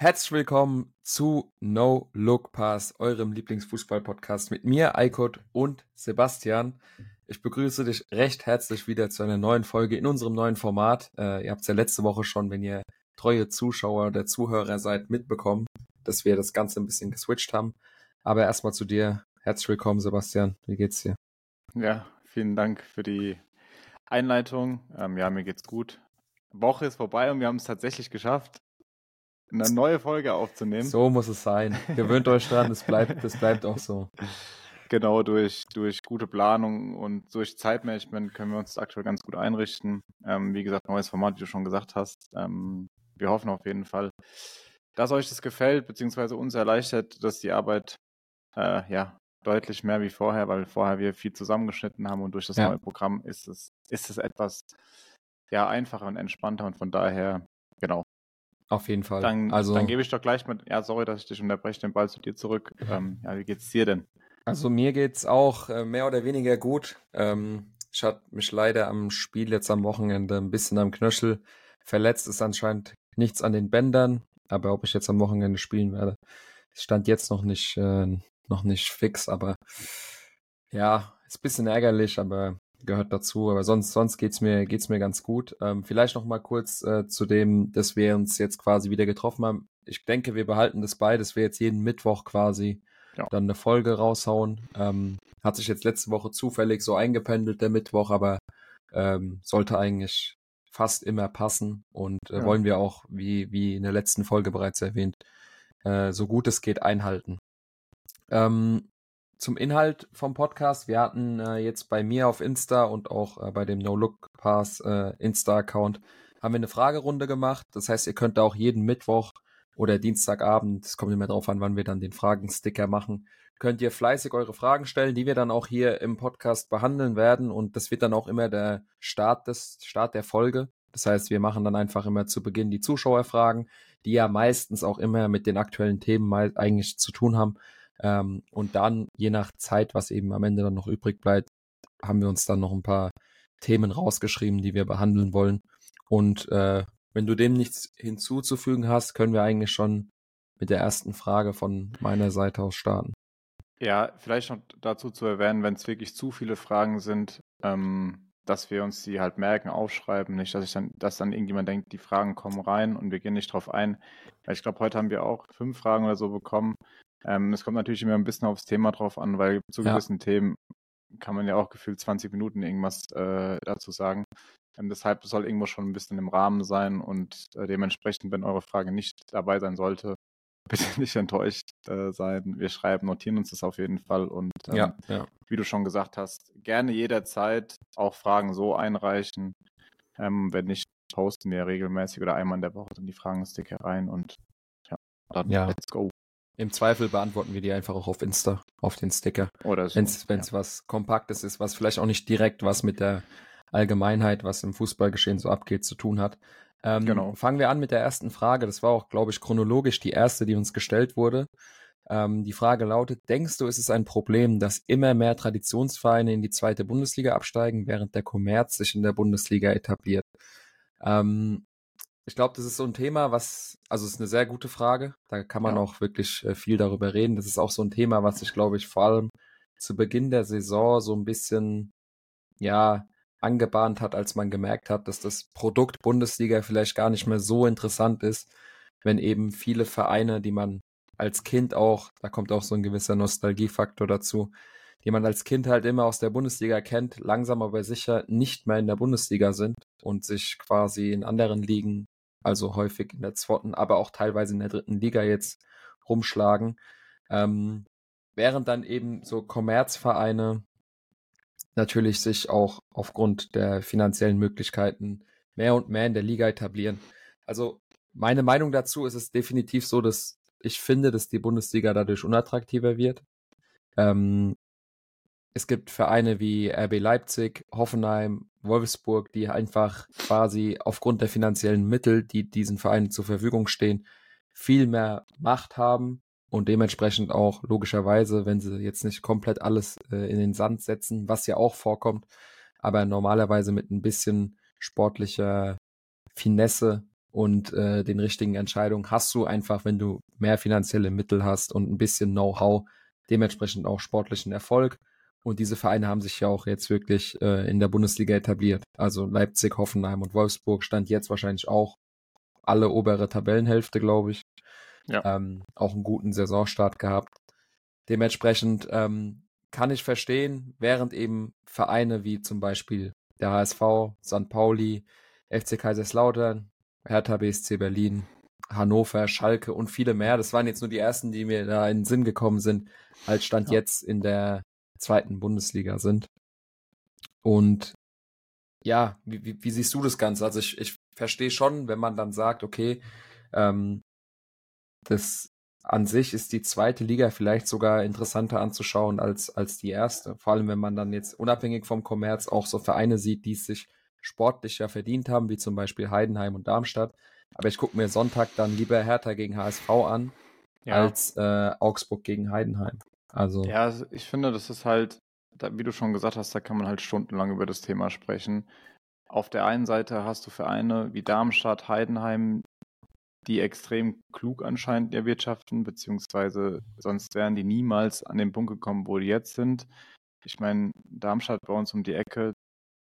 Herzlich willkommen zu No Look Pass, eurem Lieblingsfußball-Podcast mit mir, Eikot und Sebastian. Ich begrüße dich recht herzlich wieder zu einer neuen Folge in unserem neuen Format. Äh, ihr habt es ja letzte Woche schon, wenn ihr treue Zuschauer oder Zuhörer seid, mitbekommen, dass wir das Ganze ein bisschen geswitcht haben. Aber erstmal zu dir. Herzlich willkommen, Sebastian. Wie geht's dir? Ja, vielen Dank für die Einleitung. Ähm, ja, mir geht's gut. Woche ist vorbei und wir haben es tatsächlich geschafft eine neue Folge aufzunehmen. So muss es sein. Gewöhnt euch dran, es bleibt, das bleibt auch so. Genau, durch, durch gute Planung und durch Zeitmanagement können wir uns aktuell ganz gut einrichten. Ähm, wie gesagt, neues Format, wie du schon gesagt hast. Ähm, wir hoffen auf jeden Fall, dass euch das gefällt, beziehungsweise uns erleichtert, dass die Arbeit äh, ja, deutlich mehr wie vorher, weil vorher wir viel zusammengeschnitten haben und durch das ja. neue Programm ist es, ist es etwas ja, einfacher und entspannter und von daher, genau, auf jeden Fall. Dann, also, dann gebe ich doch gleich mit, ja, sorry, dass ich dich unterbreche, den Ball zu dir zurück. Ähm, ja, wie geht's dir denn? Also mir geht's auch äh, mehr oder weniger gut. Ähm, ich hatte mich leider am Spiel jetzt am Wochenende ein bisschen am Knöchel verletzt. Ist anscheinend nichts an den Bändern, aber ob ich jetzt am Wochenende spielen werde, stand jetzt noch nicht, äh, noch nicht fix. Aber ja, ist ein bisschen ärgerlich, aber gehört dazu, aber sonst, sonst geht's mir, geht's mir ganz gut. Ähm, vielleicht noch mal kurz äh, zu dem, dass wir uns jetzt quasi wieder getroffen haben. Ich denke, wir behalten das bei, dass wir jetzt jeden Mittwoch quasi ja. dann eine Folge raushauen. Ähm, hat sich jetzt letzte Woche zufällig so eingependelt, der Mittwoch, aber ähm, sollte eigentlich fast immer passen und äh, ja. wollen wir auch, wie, wie in der letzten Folge bereits erwähnt, äh, so gut es geht einhalten. Ähm, zum Inhalt vom Podcast. Wir hatten äh, jetzt bei mir auf Insta und auch äh, bei dem No Look Pass äh, Insta-Account haben wir eine Fragerunde gemacht. Das heißt, ihr könnt da auch jeden Mittwoch oder Dienstagabend, es kommt immer drauf an, wann wir dann den Fragensticker machen, könnt ihr fleißig eure Fragen stellen, die wir dann auch hier im Podcast behandeln werden. Und das wird dann auch immer der Start des Start der Folge. Das heißt, wir machen dann einfach immer zu Beginn die Zuschauerfragen, die ja meistens auch immer mit den aktuellen Themen eigentlich zu tun haben. Ähm, und dann, je nach Zeit, was eben am Ende dann noch übrig bleibt, haben wir uns dann noch ein paar Themen rausgeschrieben, die wir behandeln wollen. Und äh, wenn du dem nichts hinzuzufügen hast, können wir eigentlich schon mit der ersten Frage von meiner Seite aus starten. Ja, vielleicht noch dazu zu erwähnen, wenn es wirklich zu viele Fragen sind, ähm, dass wir uns die halt merken, aufschreiben, nicht, dass ich dann, dass dann irgendjemand denkt, die Fragen kommen rein und wir gehen nicht drauf ein. Ich glaube, heute haben wir auch fünf Fragen oder so bekommen. Ähm, es kommt natürlich immer ein bisschen aufs Thema drauf an, weil zu ja. gewissen Themen kann man ja auch gefühlt 20 Minuten irgendwas äh, dazu sagen. Ähm, deshalb soll irgendwo schon ein bisschen im Rahmen sein und äh, dementsprechend, wenn eure Frage nicht dabei sein sollte, bitte nicht enttäuscht äh, sein. Wir schreiben, notieren uns das auf jeden Fall und ähm, ja, ja. wie du schon gesagt hast, gerne jederzeit auch Fragen so einreichen. Ähm, wenn nicht, posten wir regelmäßig oder einmal in der Woche dann die Fragensticker rein und ja, dann ja. let's go. Im Zweifel beantworten wir die einfach auch auf Insta, auf den Sticker. Oder so. Wenn es ja. was Kompaktes ist, was vielleicht auch nicht direkt was mit der Allgemeinheit, was im Fußballgeschehen so abgeht, zu tun hat. Ähm, genau. Fangen wir an mit der ersten Frage. Das war auch, glaube ich, chronologisch die erste, die uns gestellt wurde. Ähm, die Frage lautet, denkst du, ist es ein Problem, dass immer mehr Traditionsvereine in die zweite Bundesliga absteigen, während der Kommerz sich in der Bundesliga etabliert? Ähm, ich glaube, das ist so ein Thema, was, also es ist eine sehr gute Frage. Da kann man ja. auch wirklich äh, viel darüber reden. Das ist auch so ein Thema, was sich, glaube ich, vor allem zu Beginn der Saison so ein bisschen, ja, angebahnt hat, als man gemerkt hat, dass das Produkt Bundesliga vielleicht gar nicht mehr so interessant ist, wenn eben viele Vereine, die man als Kind auch, da kommt auch so ein gewisser Nostalgiefaktor dazu, die man als Kind halt immer aus der Bundesliga kennt, langsam aber sicher nicht mehr in der Bundesliga sind und sich quasi in anderen Ligen also häufig in der zweiten, aber auch teilweise in der dritten Liga jetzt rumschlagen. Ähm, während dann eben so Kommerzvereine natürlich sich auch aufgrund der finanziellen Möglichkeiten mehr und mehr in der Liga etablieren. Also meine Meinung dazu ist es definitiv so, dass ich finde, dass die Bundesliga dadurch unattraktiver wird. Ähm, es gibt Vereine wie RB Leipzig, Hoffenheim, Wolfsburg, die einfach quasi aufgrund der finanziellen Mittel, die diesen Vereinen zur Verfügung stehen, viel mehr Macht haben und dementsprechend auch logischerweise, wenn sie jetzt nicht komplett alles äh, in den Sand setzen, was ja auch vorkommt, aber normalerweise mit ein bisschen sportlicher Finesse und äh, den richtigen Entscheidungen hast du einfach, wenn du mehr finanzielle Mittel hast und ein bisschen Know-how, dementsprechend auch sportlichen Erfolg. Und diese Vereine haben sich ja auch jetzt wirklich äh, in der Bundesliga etabliert. Also Leipzig, Hoffenheim und Wolfsburg stand jetzt wahrscheinlich auch alle obere Tabellenhälfte, glaube ich. Ja. Ähm, auch einen guten Saisonstart gehabt. Dementsprechend ähm, kann ich verstehen, während eben Vereine wie zum Beispiel der HSV, St. Pauli, FC Kaiserslautern, Hertha BSC Berlin, Hannover, Schalke und viele mehr. Das waren jetzt nur die ersten, die mir da in den Sinn gekommen sind, als Stand ja. jetzt in der zweiten Bundesliga sind. Und ja, wie, wie, wie, siehst du das Ganze? Also ich, ich verstehe schon, wenn man dann sagt, okay, ähm, das an sich ist die zweite Liga vielleicht sogar interessanter anzuschauen als, als die erste. Vor allem, wenn man dann jetzt unabhängig vom Kommerz auch so Vereine sieht, die es sich sportlich ja verdient haben, wie zum Beispiel Heidenheim und Darmstadt. Aber ich gucke mir Sonntag dann lieber Hertha gegen HSV an, ja. als äh, Augsburg gegen Heidenheim. Also. Ja, ich finde, das ist halt, wie du schon gesagt hast, da kann man halt stundenlang über das Thema sprechen. Auf der einen Seite hast du Vereine wie Darmstadt, Heidenheim, die extrem klug anscheinend erwirtschaften, beziehungsweise sonst wären die niemals an den Punkt gekommen, wo die jetzt sind. Ich meine, Darmstadt bei uns um die Ecke,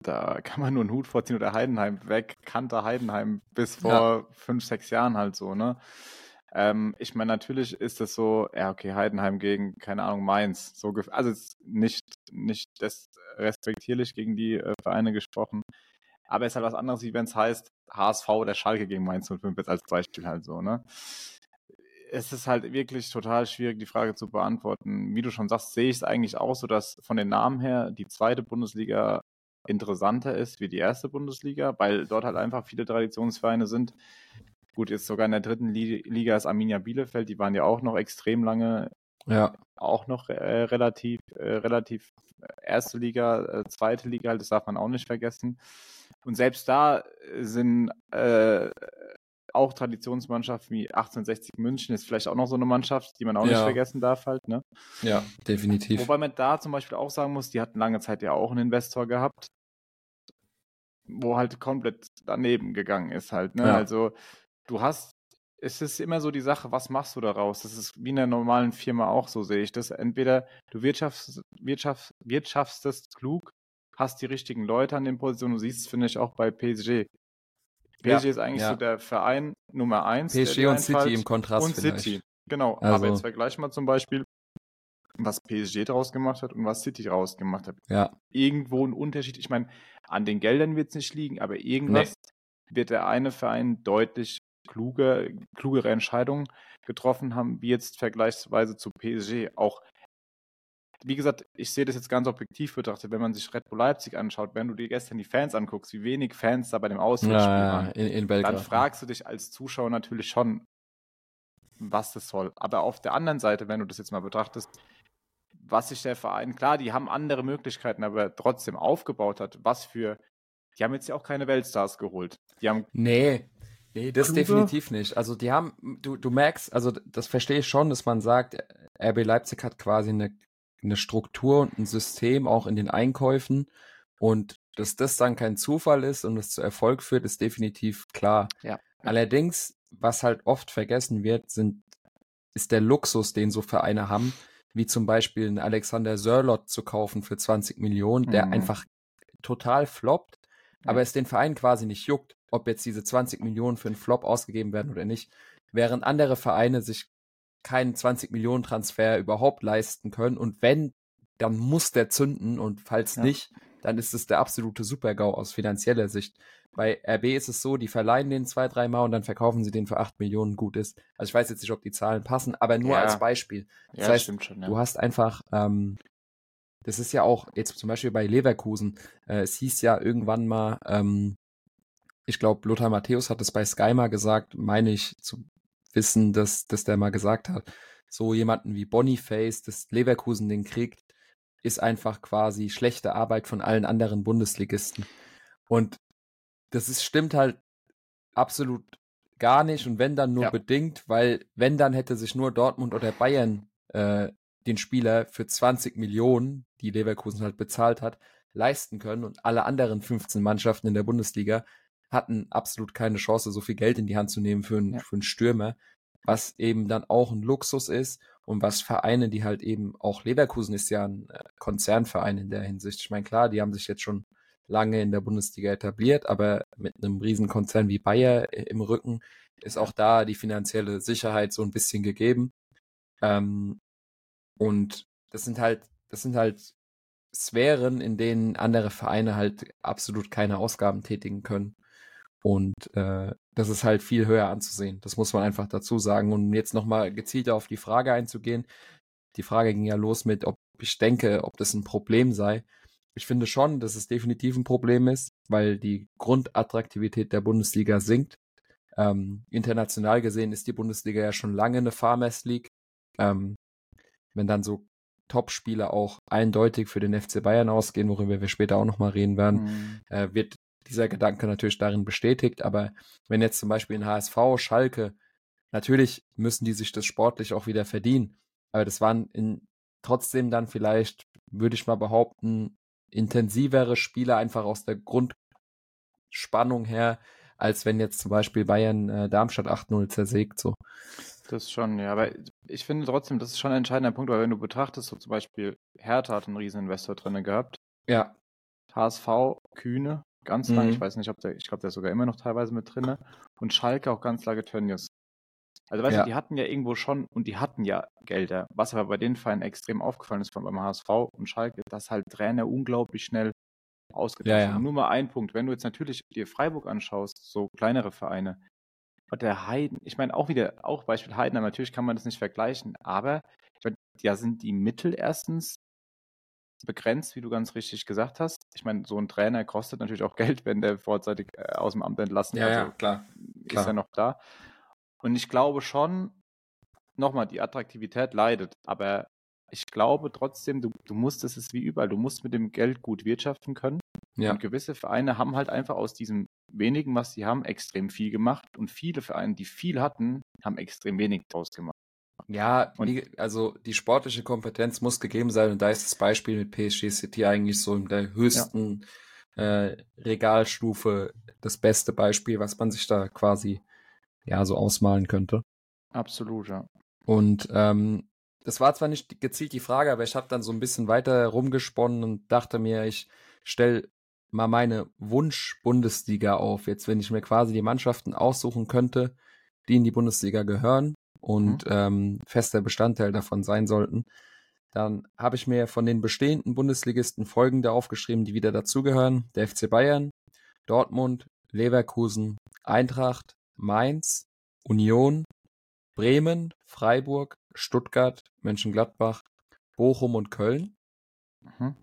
da kann man nur einen Hut vorziehen oder Heidenheim weg, kannte Heidenheim bis vor ja. fünf, sechs Jahren halt so, ne? Ähm, ich meine, natürlich ist es so, ja, okay, Heidenheim gegen, keine Ahnung, Mainz. So also nicht, nicht das respektierlich gegen die äh, Vereine gesprochen. Aber es ist halt was anderes, wie wenn es heißt, HSV oder Schalke gegen Mainz 05 jetzt als Beispiel halt so, ne? Es ist halt wirklich total schwierig, die Frage zu beantworten. Wie du schon sagst, sehe ich es eigentlich auch so, dass von den Namen her die zweite Bundesliga interessanter ist wie die erste Bundesliga, weil dort halt einfach viele Traditionsvereine sind. Gut, jetzt sogar in der dritten Liga ist Arminia Bielefeld, die waren ja auch noch extrem lange, ja. auch noch äh, relativ, äh, relativ äh, erste Liga, äh, zweite Liga, halt, das darf man auch nicht vergessen. Und selbst da sind äh, auch Traditionsmannschaften wie 1860 München ist vielleicht auch noch so eine Mannschaft, die man auch ja. nicht vergessen darf halt, ne? Ja, definitiv. Wobei man da zum Beispiel auch sagen muss, die hatten lange Zeit ja auch einen Investor gehabt, wo halt komplett daneben gegangen ist halt, ne? Ja. Also du hast, es ist immer so die Sache, was machst du daraus? Das ist wie in der normalen Firma auch, so sehe ich das. Entweder du wirtschaftst, wirtschaft, wirtschaftest klug, hast die richtigen Leute an den Positionen, du siehst es, finde ich, auch bei PSG. PSG ja, ist eigentlich ja. so der Verein Nummer eins. PSG und City im Kontrast. Und. City, genau. Also. Aber jetzt vergleich mal zum Beispiel, was PSG daraus gemacht hat und was City daraus gemacht hat. Ja. Irgendwo ein Unterschied. Ich meine, an den Geldern wird es nicht liegen, aber irgendwas nee. wird der eine Verein deutlich kluger, klugere Entscheidungen getroffen haben, wie jetzt vergleichsweise zu PSG. Auch, wie gesagt, ich sehe das jetzt ganz objektiv betrachtet, wenn man sich Red Bull Leipzig anschaut, wenn du dir gestern die Fans anguckst, wie wenig Fans da bei dem Auswärtsspiel ja, waren, in, in dann fragst du dich als Zuschauer natürlich schon, was das soll. Aber auf der anderen Seite, wenn du das jetzt mal betrachtest, was sich der Verein, klar, die haben andere Möglichkeiten, aber trotzdem aufgebaut hat, was für, die haben jetzt ja auch keine Weltstars geholt. Die haben nee, Nee, das Kluge? definitiv nicht. Also die haben, du, du merkst, also das verstehe ich schon, dass man sagt, RB Leipzig hat quasi eine, eine Struktur und ein System auch in den Einkäufen und dass das dann kein Zufall ist und es zu Erfolg führt, ist definitiv klar. Ja. Allerdings, was halt oft vergessen wird, sind, ist der Luxus, den so Vereine haben, wie zum Beispiel einen Alexander Sörlot zu kaufen für 20 Millionen, der mhm. einfach total floppt, ja. aber es den Verein quasi nicht juckt ob jetzt diese 20 Millionen für einen Flop ausgegeben werden oder nicht, während andere Vereine sich keinen 20 Millionen Transfer überhaupt leisten können und wenn, dann muss der zünden und falls ja. nicht, dann ist es der absolute Supergau aus finanzieller Sicht. Bei RB ist es so, die verleihen den zwei, dreimal und dann verkaufen sie den für acht Millionen gut ist. Also ich weiß jetzt nicht, ob die Zahlen passen, aber nur ja. als Beispiel. Das ja, heißt, stimmt schon, ja. du hast einfach, ähm, das ist ja auch jetzt zum Beispiel bei Leverkusen, äh, es hieß ja irgendwann mal, ähm, ich glaube, Lothar Matthäus hat es bei Sky mal gesagt, meine ich zu wissen, dass, dass der mal gesagt hat, so jemanden wie Boniface, das Leverkusen den kriegt, ist einfach quasi schlechte Arbeit von allen anderen Bundesligisten. Und das ist, stimmt halt absolut gar nicht und wenn dann nur ja. bedingt, weil wenn dann hätte sich nur Dortmund oder Bayern äh, den Spieler für 20 Millionen, die Leverkusen halt bezahlt hat, leisten können und alle anderen 15 Mannschaften in der Bundesliga hatten absolut keine Chance, so viel Geld in die Hand zu nehmen für einen, ja. für einen Stürmer, was eben dann auch ein Luxus ist und was Vereine, die halt eben auch Leverkusen ist ja ein äh, Konzernverein in der Hinsicht. Ich meine, klar, die haben sich jetzt schon lange in der Bundesliga etabliert, aber mit einem Riesenkonzern wie Bayer im Rücken ist auch da die finanzielle Sicherheit so ein bisschen gegeben. Ähm, und das sind halt, das sind halt Sphären, in denen andere Vereine halt absolut keine Ausgaben tätigen können. Und äh, das ist halt viel höher anzusehen. Das muss man einfach dazu sagen. Und jetzt nochmal gezielter auf die Frage einzugehen. Die Frage ging ja los mit, ob ich denke, ob das ein Problem sei. Ich finde schon, dass es definitiv ein Problem ist, weil die Grundattraktivität der Bundesliga sinkt. Ähm, international gesehen ist die Bundesliga ja schon lange eine Farmers League. Ähm, wenn dann so Top-Spieler auch eindeutig für den FC Bayern ausgehen, worüber wir später auch nochmal reden werden, mhm. äh, wird dieser Gedanke natürlich darin bestätigt. Aber wenn jetzt zum Beispiel ein HSV, Schalke, natürlich müssen die sich das sportlich auch wieder verdienen. Aber das waren in, trotzdem dann vielleicht, würde ich mal behaupten, intensivere Spiele einfach aus der Grundspannung her, als wenn jetzt zum Beispiel Bayern äh, Darmstadt 8-0 zersägt. So. Das schon, ja. Aber ich finde trotzdem, das ist schon ein entscheidender Punkt, weil wenn du betrachtest, so zum Beispiel Hertha hat einen riesen Investor drin gehabt. Ja. HSV, Kühne, ganz mhm. lang, ich weiß nicht, ob der, ich glaube, der ist sogar immer noch teilweise mit drin. Und Schalke auch ganz lange Tönnies. Also weißt ja. du, die hatten ja irgendwo schon und die hatten ja Gelder. Was aber bei den Vereinen extrem aufgefallen ist beim HSV und Schalke, dass halt Trainer unglaublich schnell ausgetauscht ja, ja. Nur mal ein Punkt. Wenn du jetzt natürlich dir Freiburg anschaust, so kleinere Vereine, und der Heiden, ich meine auch wieder, auch Beispiel Heidenheim, natürlich kann man das nicht vergleichen, aber ich meine, ja sind die Mittel erstens begrenzt, wie du ganz richtig gesagt hast. Ich meine, so ein Trainer kostet natürlich auch Geld, wenn der vorzeitig äh, aus dem Amt entlassen wird. Ja, also, ja, klar. Ist klar. er noch da. Und ich glaube schon, nochmal, die Attraktivität leidet, aber ich glaube trotzdem, du, du musst, es ist wie überall, du musst mit dem Geld gut wirtschaften können. Ja. Und gewisse Vereine haben halt einfach aus diesem wenigen, was sie haben, extrem viel gemacht. Und viele Vereine, die viel hatten, haben extrem wenig draus gemacht. Ja, und, also die sportliche Kompetenz muss gegeben sein und da ist das Beispiel mit PSG City eigentlich so in der höchsten ja. äh, Regalstufe das beste Beispiel, was man sich da quasi ja so ausmalen könnte. Absolut, ja. Und ähm, das war zwar nicht gezielt die Frage, aber ich habe dann so ein bisschen weiter rumgesponnen und dachte mir, ich stelle mal meine Wunsch-Bundesliga auf. Jetzt, wenn ich mir quasi die Mannschaften aussuchen könnte, die in die Bundesliga gehören und mhm. ähm, fester Bestandteil davon sein sollten, dann habe ich mir von den bestehenden Bundesligisten folgende aufgeschrieben, die wieder dazugehören. Der FC Bayern, Dortmund, Leverkusen, Eintracht, Mainz, Union, Bremen, Freiburg, Stuttgart, Mönchengladbach, Bochum und Köln. Mhm.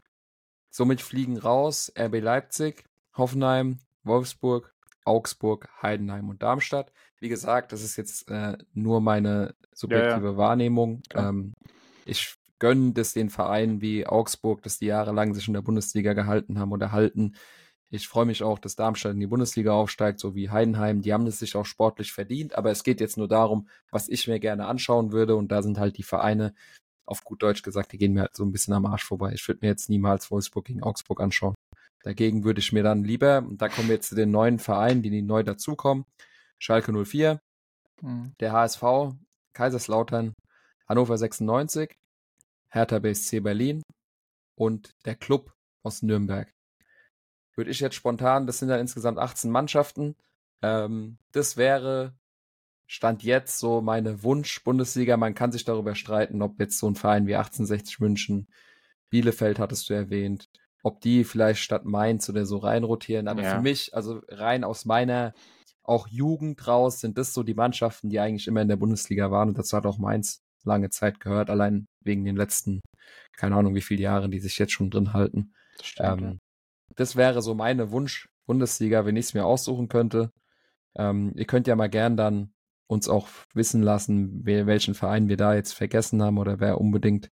Somit fliegen raus RB Leipzig, Hoffenheim, Wolfsburg, Augsburg, Heidenheim und Darmstadt. Wie gesagt, das ist jetzt äh, nur meine subjektive ja, ja. Wahrnehmung. Ähm, ich gönne das den Vereinen wie Augsburg, dass die jahrelang sich in der Bundesliga gehalten haben oder halten. Ich freue mich auch, dass Darmstadt in die Bundesliga aufsteigt, so wie Heidenheim. Die haben es sich auch sportlich verdient, aber es geht jetzt nur darum, was ich mir gerne anschauen würde. Und da sind halt die Vereine, auf gut Deutsch gesagt, die gehen mir halt so ein bisschen am Arsch vorbei. Ich würde mir jetzt niemals Wolfsburg gegen Augsburg anschauen. Dagegen würde ich mir dann lieber, und da kommen wir jetzt zu den neuen Vereinen, die neu dazukommen. Schalke 04, mhm. der HSV, Kaiserslautern, Hannover 96, Hertha BSC Berlin und der Club aus Nürnberg. Würde ich jetzt spontan, das sind dann insgesamt 18 Mannschaften. Ähm, das wäre Stand jetzt so meine Wunsch-Bundesliga. Man kann sich darüber streiten, ob jetzt so ein Verein wie 1860 München, Bielefeld hattest du erwähnt, ob die vielleicht statt Mainz oder so reinrotieren. Aber ja. für mich, also rein aus meiner auch Jugend raus, sind das so die Mannschaften, die eigentlich immer in der Bundesliga waren. Und dazu hat auch Mainz lange Zeit gehört, allein wegen den letzten, keine Ahnung, wie viele Jahre, die sich jetzt schon drin halten. Das, stimmt, ähm, ja. das wäre so meine Wunsch-Bundesliga, wenn ich es mir aussuchen könnte. Ähm, ihr könnt ja mal gern dann uns auch wissen lassen, welchen Verein wir da jetzt vergessen haben oder wer unbedingt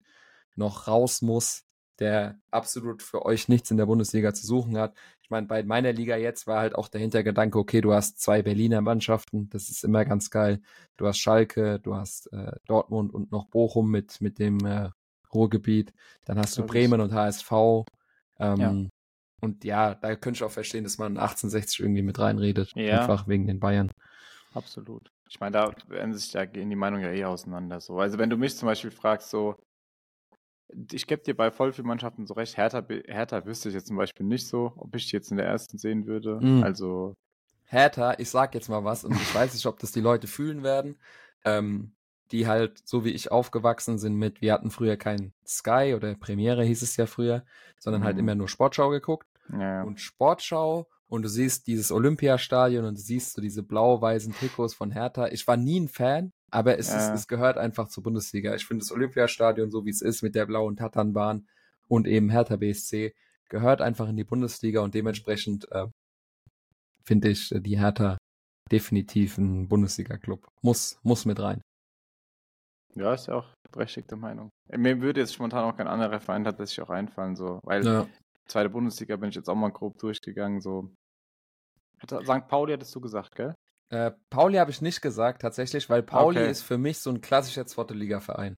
noch raus muss, der absolut für euch nichts in der Bundesliga zu suchen hat. Ich meine, bei meiner Liga jetzt war halt auch der Hintergedanke, okay, du hast zwei Berliner Mannschaften, das ist immer ganz geil. Du hast Schalke, du hast äh, Dortmund und noch Bochum mit, mit dem äh, Ruhrgebiet. Dann hast du Bremen und HSV. Ähm, ja. und ja, da könnte ich auch verstehen, dass man 1860 irgendwie mit reinredet. Ja. Einfach wegen den Bayern. Absolut. Ich meine, da sich da gehen die Meinungen ja eh auseinander. So. Also wenn du mich zum Beispiel fragst, so, ich gebe dir bei voll vielen Mannschaften so recht, Hertha, Hertha wüsste ich jetzt zum Beispiel nicht so, ob ich die jetzt in der ersten sehen würde. Mhm. Also. Hertha, ich sag jetzt mal was und ich weiß nicht, ob das die Leute fühlen werden. Ähm, die halt, so wie ich aufgewachsen sind mit, wir hatten früher kein Sky oder Premiere hieß es ja früher, sondern halt mhm. halt immer nur Sportschau geguckt. Ja. Und Sportschau und du siehst dieses Olympiastadion und du siehst so diese blau-weißen Trikots von Hertha. Ich war nie ein Fan, aber es, ja. ist, es gehört einfach zur Bundesliga. Ich finde das Olympiastadion, so wie es ist, mit der blauen Tatanbahn und eben Hertha BSC, gehört einfach in die Bundesliga und dementsprechend äh, finde ich die Hertha definitiv ein Bundesliga-Club. Muss, muss mit rein. Ja, ist ja auch berechtigte Meinung. Mir würde jetzt spontan auch kein anderer Verein tatsächlich auch einfallen, so, weil ja. zweite Bundesliga bin ich jetzt auch mal grob durchgegangen, so. St. Pauli hattest du gesagt, gell? Äh, Pauli habe ich nicht gesagt, tatsächlich, weil Pauli okay. ist für mich so ein klassischer zweite Liga-Verein.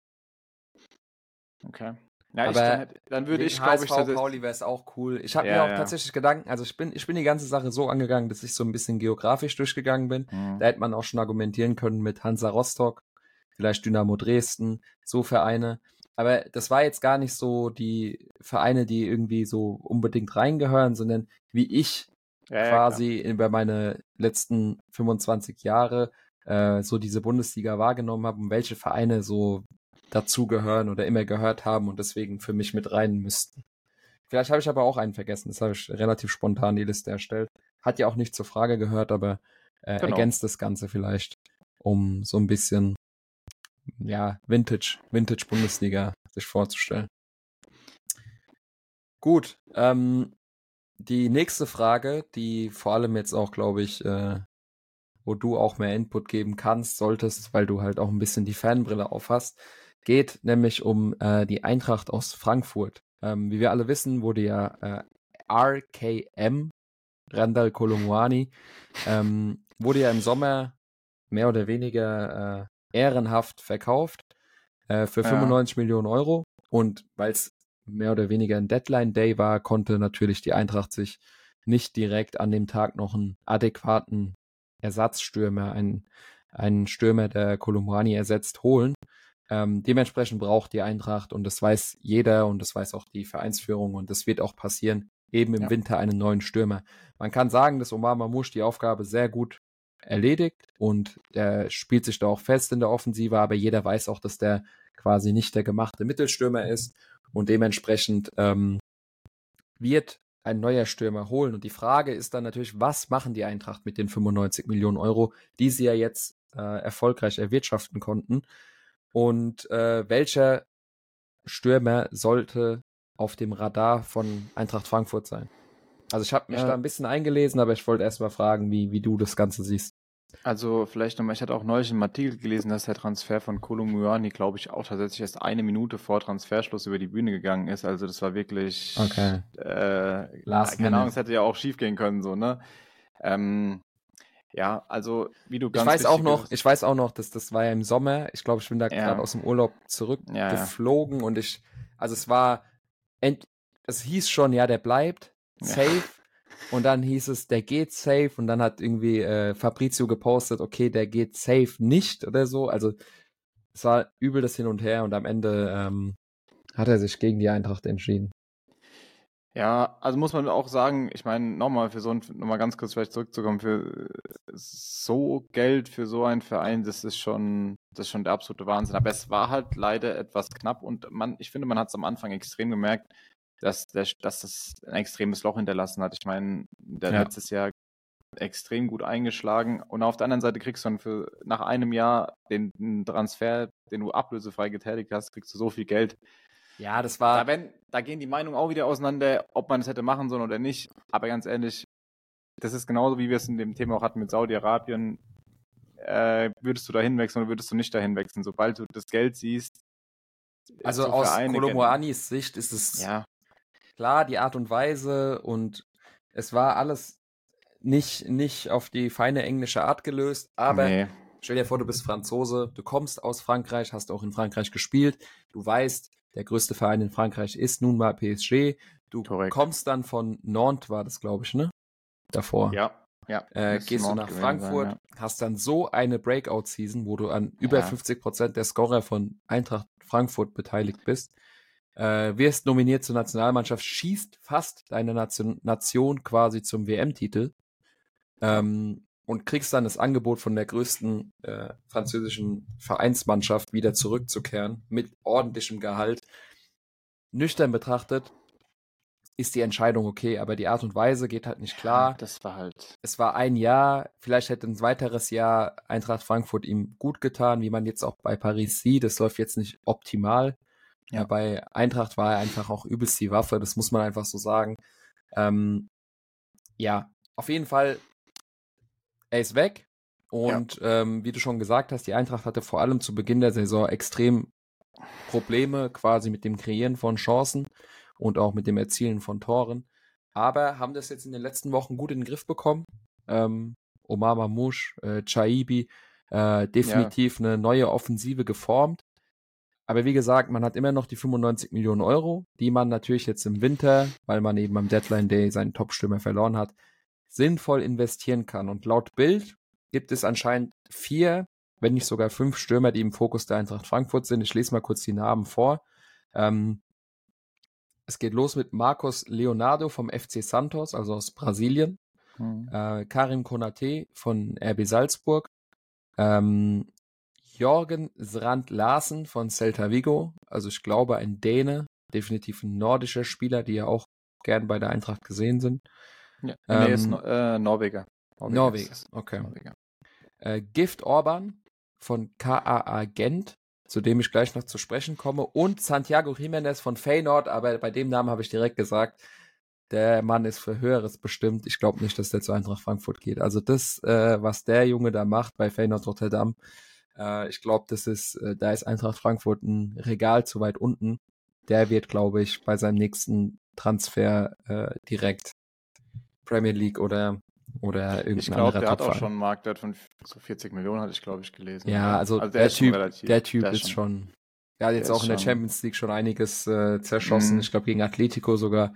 Okay. Ja, Aber ich, dann, dann, würde ich, glaube ich, Pauli wäre es auch cool. Ich habe ja, mir auch ja. tatsächlich Gedanken, also ich bin, ich bin die ganze Sache so angegangen, dass ich so ein bisschen geografisch durchgegangen bin. Mhm. Da hätte man auch schon argumentieren können mit Hansa Rostock, vielleicht Dynamo Dresden, so Vereine. Aber das war jetzt gar nicht so die Vereine, die irgendwie so unbedingt reingehören, sondern wie ich ja, quasi ja, über meine letzten 25 Jahre äh, so diese Bundesliga wahrgenommen habe und welche Vereine so dazugehören oder immer gehört haben und deswegen für mich mit rein müssten. Vielleicht habe ich aber auch einen vergessen. Das habe ich relativ spontan die Liste erstellt. Hat ja auch nicht zur Frage gehört, aber äh, genau. ergänzt das Ganze vielleicht, um so ein bisschen ja, Vintage, Vintage Bundesliga sich vorzustellen. Gut, ähm, die nächste Frage, die vor allem jetzt auch, glaube ich, äh, wo du auch mehr Input geben kannst, solltest, weil du halt auch ein bisschen die Fanbrille aufhast, geht nämlich um äh, die Eintracht aus Frankfurt. Ähm, wie wir alle wissen, wurde ja äh, RKM, Randall Kolomwani, ähm, wurde ja im Sommer mehr oder weniger äh, ehrenhaft verkauft äh, für ja. 95 Millionen Euro. Und weil es mehr oder weniger ein Deadline Day war, konnte natürlich die Eintracht sich nicht direkt an dem Tag noch einen adäquaten Ersatzstürmer, einen, einen Stürmer, der Kolumani ersetzt, holen. Ähm, dementsprechend braucht die Eintracht, und das weiß jeder und das weiß auch die Vereinsführung, und das wird auch passieren, eben im ja. Winter einen neuen Stürmer. Man kann sagen, dass Omar Mamouche die Aufgabe sehr gut erledigt und er spielt sich da auch fest in der Offensive, aber jeder weiß auch, dass der quasi nicht der gemachte Mittelstürmer ist und dementsprechend ähm, wird ein neuer Stürmer holen. Und die Frage ist dann natürlich, was machen die Eintracht mit den 95 Millionen Euro, die sie ja jetzt äh, erfolgreich erwirtschaften konnten? Und äh, welcher Stürmer sollte auf dem Radar von Eintracht Frankfurt sein? Also ich habe mich ja. da ein bisschen eingelesen, aber ich wollte erst mal fragen, wie, wie du das Ganze siehst. Also vielleicht nochmal, ich hatte auch neulich im Artikel gelesen, dass der Transfer von Kolumuani, glaube ich, auch tatsächlich erst eine Minute vor Transferschluss über die Bühne gegangen ist. Also das war wirklich, okay. äh, Last keine Ahnung, es hätte ja auch schief gehen können, so, ne? Ähm, ja, also wie du ganz Ich weiß auch noch, ich weiß auch noch, dass das war ja im Sommer. Ich glaube, ich bin da ja. gerade aus dem Urlaub zurückgeflogen ja, ja. und ich, also es war, es hieß schon, ja, der bleibt safe. Und dann hieß es, der geht safe. Und dann hat irgendwie äh, Fabrizio gepostet, okay, der geht safe nicht oder so. Also es war übel das Hin und Her und am Ende ähm, hat er sich gegen die Eintracht entschieden. Ja, also muss man auch sagen, ich meine, nochmal für so ein, nochmal ganz kurz vielleicht zurückzukommen, für so Geld für so einen Verein, das ist schon, das ist schon der absolute Wahnsinn. Aber es war halt leider etwas knapp und man, ich finde, man hat es am Anfang extrem gemerkt, dass, dass, dass das ein extremes Loch hinterlassen hat. Ich meine, der ja. letztes Jahr extrem gut eingeschlagen und auf der anderen Seite kriegst du dann für nach einem Jahr den, den Transfer, den du ablösefrei getätigt hast, kriegst du so viel Geld. Ja, das war. Da, wenn, da gehen die Meinungen auch wieder auseinander, ob man es hätte machen sollen oder nicht. Aber ganz ehrlich, das ist genauso, wie wir es in dem Thema auch hatten mit Saudi-Arabien. Äh, würdest du da hinwechseln oder würdest du nicht dahin wechseln? Sobald du das Geld siehst. Also aus Kolomoanis Sicht ist es ja klar, die Art und Weise und es war alles nicht, nicht auf die feine englische Art gelöst, aber nee. stell dir vor, du bist Franzose, du kommst aus Frankreich, hast auch in Frankreich gespielt, du weißt, der größte Verein in Frankreich ist nun mal PSG, Du Korrekt. kommst dann von Nantes, war das, glaube ich, ne? Davor. Ja, ja. Äh, gehst du nach Frankfurt, sein, ja. hast dann so eine Breakout-Season, wo du an über ja. 50 Prozent der Scorer von Eintracht Frankfurt beteiligt bist. Äh, wirst nominiert zur Nationalmannschaft, schießt fast deine Nation, Nation quasi zum WM-Titel. Ähm, und kriegst dann das Angebot von der größten äh, französischen Vereinsmannschaft wieder zurückzukehren mit ordentlichem Gehalt. Nüchtern betrachtet ist die Entscheidung okay, aber die Art und Weise geht halt nicht klar. Ja, das war halt. Es war ein Jahr, vielleicht hätte ein weiteres Jahr Eintracht Frankfurt ihm gut getan, wie man jetzt auch bei Paris sieht. Das läuft jetzt nicht optimal. Ja. bei Eintracht war er einfach auch übelst die Waffe, das muss man einfach so sagen. Ähm, ja, auf jeden Fall er ist weg. Und ja. ähm, wie du schon gesagt hast, die Eintracht hatte vor allem zu Beginn der Saison extrem Probleme quasi mit dem Kreieren von Chancen und auch mit dem Erzielen von Toren. Aber haben das jetzt in den letzten Wochen gut in den Griff bekommen. Ähm, Omar Mamouche, äh, Chaibi, äh, definitiv ja. eine neue Offensive geformt. Aber wie gesagt, man hat immer noch die 95 Millionen Euro, die man natürlich jetzt im Winter, weil man eben am Deadline Day seinen Top-Stürmer verloren hat, sinnvoll investieren kann. Und laut Bild gibt es anscheinend vier, wenn nicht sogar fünf Stürmer, die im Fokus der Eintracht Frankfurt sind. Ich lese mal kurz die Namen vor. Ähm, es geht los mit Marcos Leonardo vom FC Santos, also aus Brasilien. Mhm. Äh, Karim Konate von RB Salzburg. Ähm, Jorgen Srand Larsen von Celta Vigo, also ich glaube ein Däne, definitiv ein nordischer Spieler, die ja auch gern bei der Eintracht gesehen sind. Ja, ähm, nee, ist no äh, Norweger. Norweger, Norweger okay. Norweger. Äh, Gift Orban von KAA Gent, zu dem ich gleich noch zu sprechen komme, und Santiago Jiménez von Feyenoord, aber bei dem Namen habe ich direkt gesagt, der Mann ist für Höheres bestimmt. Ich glaube nicht, dass der zu Eintracht Frankfurt geht. Also das, äh, was der Junge da macht bei Feyenoord Rotterdam, äh, ich glaube, das ist, äh, da ist Eintracht Frankfurt ein Regal zu weit unten. Der wird, glaube ich, bei seinem nächsten Transfer äh, direkt Premier League oder oder irgendein Ich glaube, der hat auch schon einen Marktwert von so 40 Millionen, hatte ich glaube ich gelesen. Ja, also, also der, der, typ, relativ, der, Typ, der ist schon, schon der hat jetzt auch in der Champions League schon einiges äh, zerschossen. Mhm. Ich glaube gegen Atletico sogar.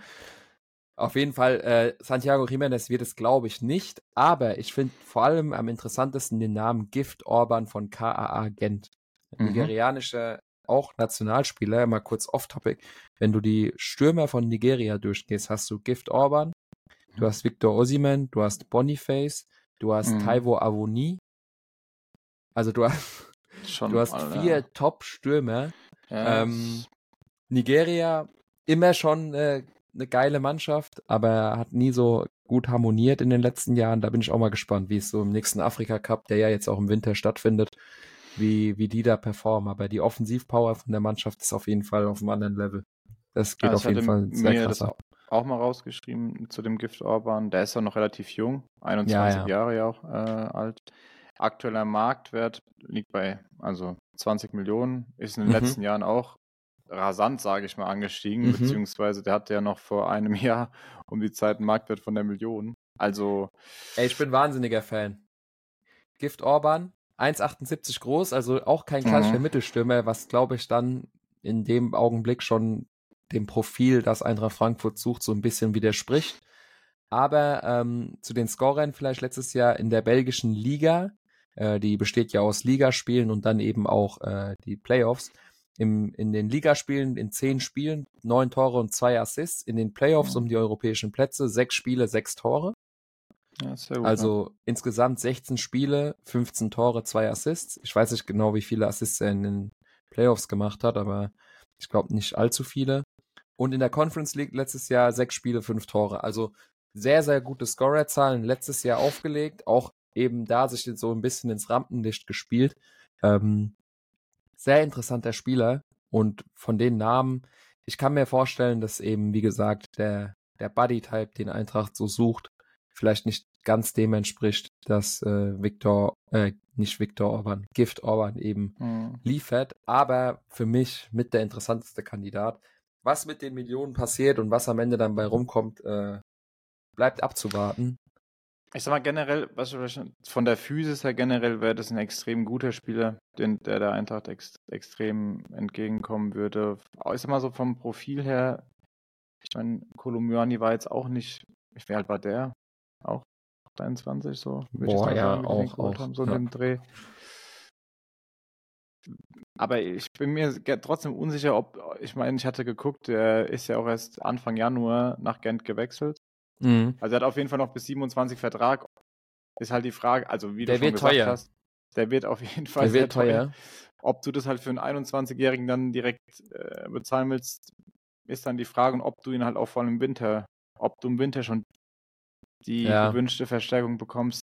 Auf jeden Fall, äh, Santiago Jiménez wird es, glaube ich, nicht. Aber ich finde vor allem am interessantesten den Namen Gift Orban von KAA Gent. Mhm. Nigerianischer, auch Nationalspieler, mal kurz off-topic. Wenn du die Stürmer von Nigeria durchgehst, hast du Gift Orban, Du hast Victor Osiman, du hast Boniface, du hast mhm. Taiwo Avoni. Also du hast, Schon du hast vier. Top-Stürmer. Ja, ähm, Nigeria immer schon äh, eine geile Mannschaft, aber hat nie so gut harmoniert in den letzten Jahren. Da bin ich auch mal gespannt, wie es so im nächsten Afrika Cup, der ja jetzt auch im Winter stattfindet, wie, wie die da performen. Aber die Offensivpower von der Mannschaft ist auf jeden Fall auf einem anderen Level. Das geht ja, auf jeden Fall sehr krass ab auch mal rausgeschrieben zu dem Gift Orban. Der ist ja noch relativ jung, 21 ja, ja. Jahre ja auch äh, alt. Aktueller Marktwert liegt bei also 20 Millionen, ist in den mhm. letzten Jahren auch rasant, sage ich mal, angestiegen, mhm. beziehungsweise der hatte ja noch vor einem Jahr um die Zeit einen Marktwert von der Million. Also. Ey, ich bin wahnsinniger Fan. Gift Orban, 1,78 groß, also auch kein klassischer mhm. Mittelstürmer, was glaube ich dann in dem Augenblick schon dem Profil, das Eintracht Frankfurt sucht, so ein bisschen widerspricht. Aber ähm, zu den Scorern vielleicht letztes Jahr in der belgischen Liga, äh, die besteht ja aus Ligaspielen und dann eben auch äh, die Playoffs. Im, in den Ligaspielen in zehn Spielen neun Tore und zwei Assists. In den Playoffs um die europäischen Plätze sechs Spiele, sechs Tore. Ja, gut, also ja. insgesamt 16 Spiele, 15 Tore, zwei Assists. Ich weiß nicht genau, wie viele Assists er in den Playoffs gemacht hat, aber ich glaube nicht allzu viele. Und in der Conference League letztes Jahr sechs Spiele, fünf Tore. Also sehr, sehr gute Scorerzahlen letztes Jahr aufgelegt. Auch eben da sich so ein bisschen ins Rampenlicht gespielt. Ähm, sehr interessanter Spieler. Und von den Namen, ich kann mir vorstellen, dass eben, wie gesagt, der, der Buddy-Type, den Eintracht so sucht, vielleicht nicht ganz dem entspricht, dass äh, Victor, äh, nicht Victor Orban, Gift Orban eben mhm. liefert. Aber für mich mit der interessanteste Kandidat was mit den Millionen passiert und was am Ende dann bei rumkommt, äh, bleibt abzuwarten. Ich sag mal generell, was von der Physis her generell wäre das ein extrem guter Spieler, den, der der Eintracht ex, extrem entgegenkommen würde. Ich sag mal so vom Profil her Ich meine, Kolumbiani war jetzt auch nicht, wie alt war der? Auch 23 so? Boah, ja, sagen, auch, auch. Haben, so ja. in dem Dreh. Aber ich bin mir trotzdem unsicher, ob, ich meine, ich hatte geguckt, er ist ja auch erst Anfang Januar nach Gent gewechselt. Mhm. Also er hat auf jeden Fall noch bis 27 Vertrag. Ist halt die Frage, also wie der du schon gesagt teuer. hast, der wird auf jeden Fall der wird teuer. teuer. Ob du das halt für einen 21-Jährigen dann direkt äh, bezahlen willst, ist dann die Frage, und ob du ihn halt auch vor allem im Winter, ob du im Winter schon die ja. gewünschte Verstärkung bekommst.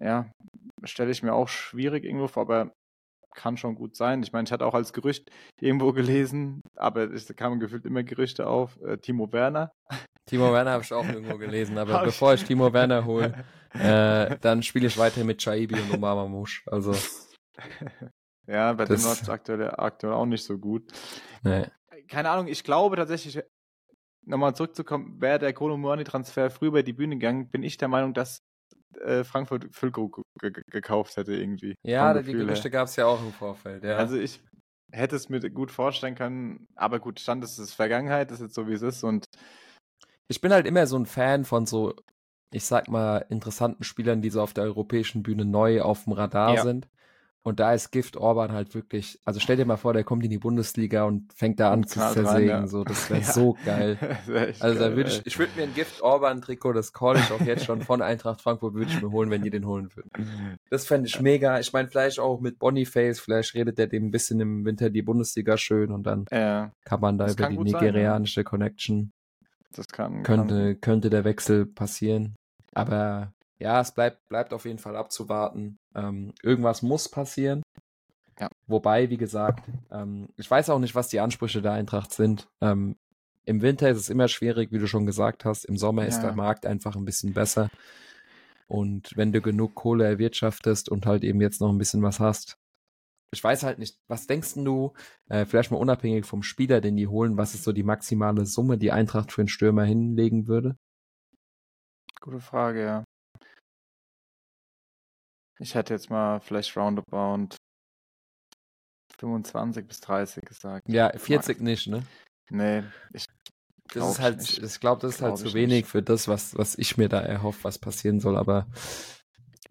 Ja, stelle ich mir auch schwierig irgendwo vor, aber kann schon gut sein. Ich meine, ich hatte auch als Gerücht irgendwo gelesen, aber es kamen gefühlt immer Gerüchte auf, äh, Timo Werner. Timo Werner habe ich auch irgendwo gelesen, aber bevor ich Timo Werner hole, äh, dann spiele ich weiter mit Chaibi und Omar Mamouche. Also. ja, bei dem läuft es aktuell, aktuell auch nicht so gut. Nee. Keine Ahnung, ich glaube tatsächlich, nochmal zurückzukommen, wäre der Kolo-Muani-Transfer früher über die Bühne gegangen, bin ich der Meinung, dass äh, Frankfurt Füllkrug gekauft hätte irgendwie. Ja, die Gerüchte gab es ja auch im Vorfeld. Ja. Also ich hätte es mir gut vorstellen können, aber gut, Stand ist es Vergangenheit, ist jetzt so wie es ist und ich bin halt immer so ein Fan von so, ich sag mal, interessanten Spielern, die so auf der europäischen Bühne neu auf dem Radar ja. sind. Und da ist Gift Orban halt wirklich, also stell dir mal vor, der kommt in die Bundesliga und fängt da an zu zersägen, ja. so, das wäre ja. so geil. also da würde ich, ich würde mir ein Gift Orban Trikot, das call ich auch jetzt schon von Eintracht Frankfurt, würde ich mir holen, wenn die den holen würden. Das fände ich mega. Ich meine, vielleicht auch mit Boniface, vielleicht redet der dem ein bisschen im Winter die Bundesliga schön und dann ja. kann man da das über die nigerianische sein, Connection. Das kann, könnte, kann. könnte der Wechsel passieren. Aber ja, es bleibt, bleibt auf jeden Fall abzuwarten. Ähm, irgendwas muss passieren. Ja. Wobei, wie gesagt, ähm, ich weiß auch nicht, was die Ansprüche der Eintracht sind. Ähm, Im Winter ist es immer schwierig, wie du schon gesagt hast. Im Sommer ja. ist der Markt einfach ein bisschen besser. Und wenn du genug Kohle erwirtschaftest und halt eben jetzt noch ein bisschen was hast, ich weiß halt nicht, was denkst du, äh, vielleicht mal unabhängig vom Spieler, den die holen, was ist so die maximale Summe, die Eintracht für einen Stürmer hinlegen würde? Gute Frage, ja. Ich hätte jetzt mal vielleicht roundabout 25 bis 30 gesagt. Ja, 40 nicht, ne? Nee, ich das ist halt, nicht. ich glaube, das ist halt zu wenig nicht. für das, was, was ich mir da erhoffe, was passieren soll, aber.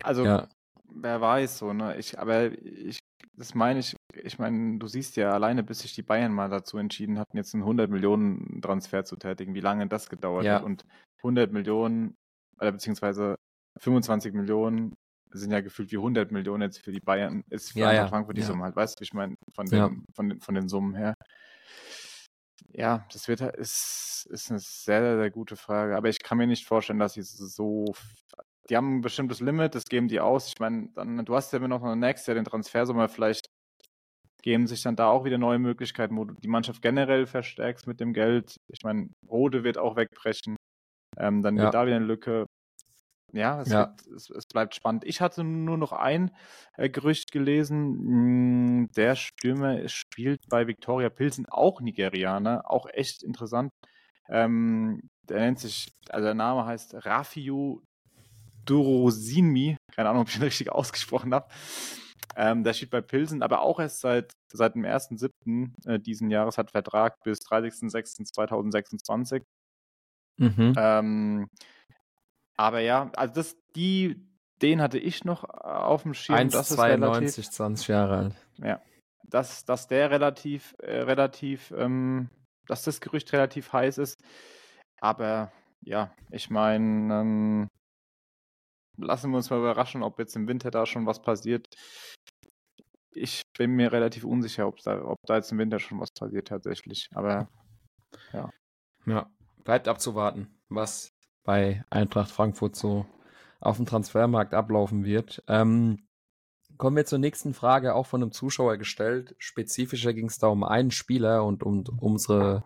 Also, ja. wer weiß so, ne? Ich, aber ich, das meine ich, ich meine, du siehst ja alleine, bis sich die Bayern mal dazu entschieden hatten, jetzt einen 100 Millionen Transfer zu tätigen, wie lange das gedauert ja. hat. Und 100 Millionen, oder beziehungsweise 25 Millionen sind ja gefühlt wie 100 Millionen jetzt für die Bayern, ist für ja, ja. Frankfurt die ja. Summe halt, weißt du, ich meine, von den, ja. von, den, von den Summen her. Ja, das wird ist, ist eine sehr, sehr gute Frage. Aber ich kann mir nicht vorstellen, dass sie so. Die haben ein bestimmtes Limit, das geben die aus. Ich meine, dann, du hast ja immer noch nächstes Jahr den Transfersummer, vielleicht geben sich dann da auch wieder neue Möglichkeiten, wo du die Mannschaft generell verstärkst mit dem Geld. Ich meine, Rode wird auch wegbrechen. Ähm, dann ja. wird da wieder eine Lücke. Ja, es, ja. Wird, es, es, bleibt spannend. Ich hatte nur noch ein äh, Gerücht gelesen. Mh, hm, der Stürmer spielt bei Victoria Pilsen, auch Nigerianer, auch echt interessant. Ähm, der nennt sich, also der Name heißt Rafiu Durosinmi. Keine Ahnung, ob ich ihn richtig ausgesprochen habe. Ähm, der steht bei Pilsen, aber auch erst seit, seit dem 1.7. Äh, diesen Jahres hat Vertrag bis 30.06.2026. Mhm. Ähm, aber ja, also das, die, den hatte ich noch äh, auf dem Schirm. 1,92, 20 Jahre alt. Ja, dass, dass der relativ, äh, relativ, ähm, dass das Gerücht relativ heiß ist. Aber ja, ich meine, ähm, lassen wir uns mal überraschen, ob jetzt im Winter da schon was passiert. Ich bin mir relativ unsicher, ob da, ob da jetzt im Winter schon was passiert tatsächlich. Aber ja. Ja, bleibt abzuwarten, was bei Eintracht Frankfurt so auf dem Transfermarkt ablaufen wird. Ähm, kommen wir zur nächsten Frage, auch von einem Zuschauer gestellt. Spezifischer ging es da um einen Spieler und um unsere,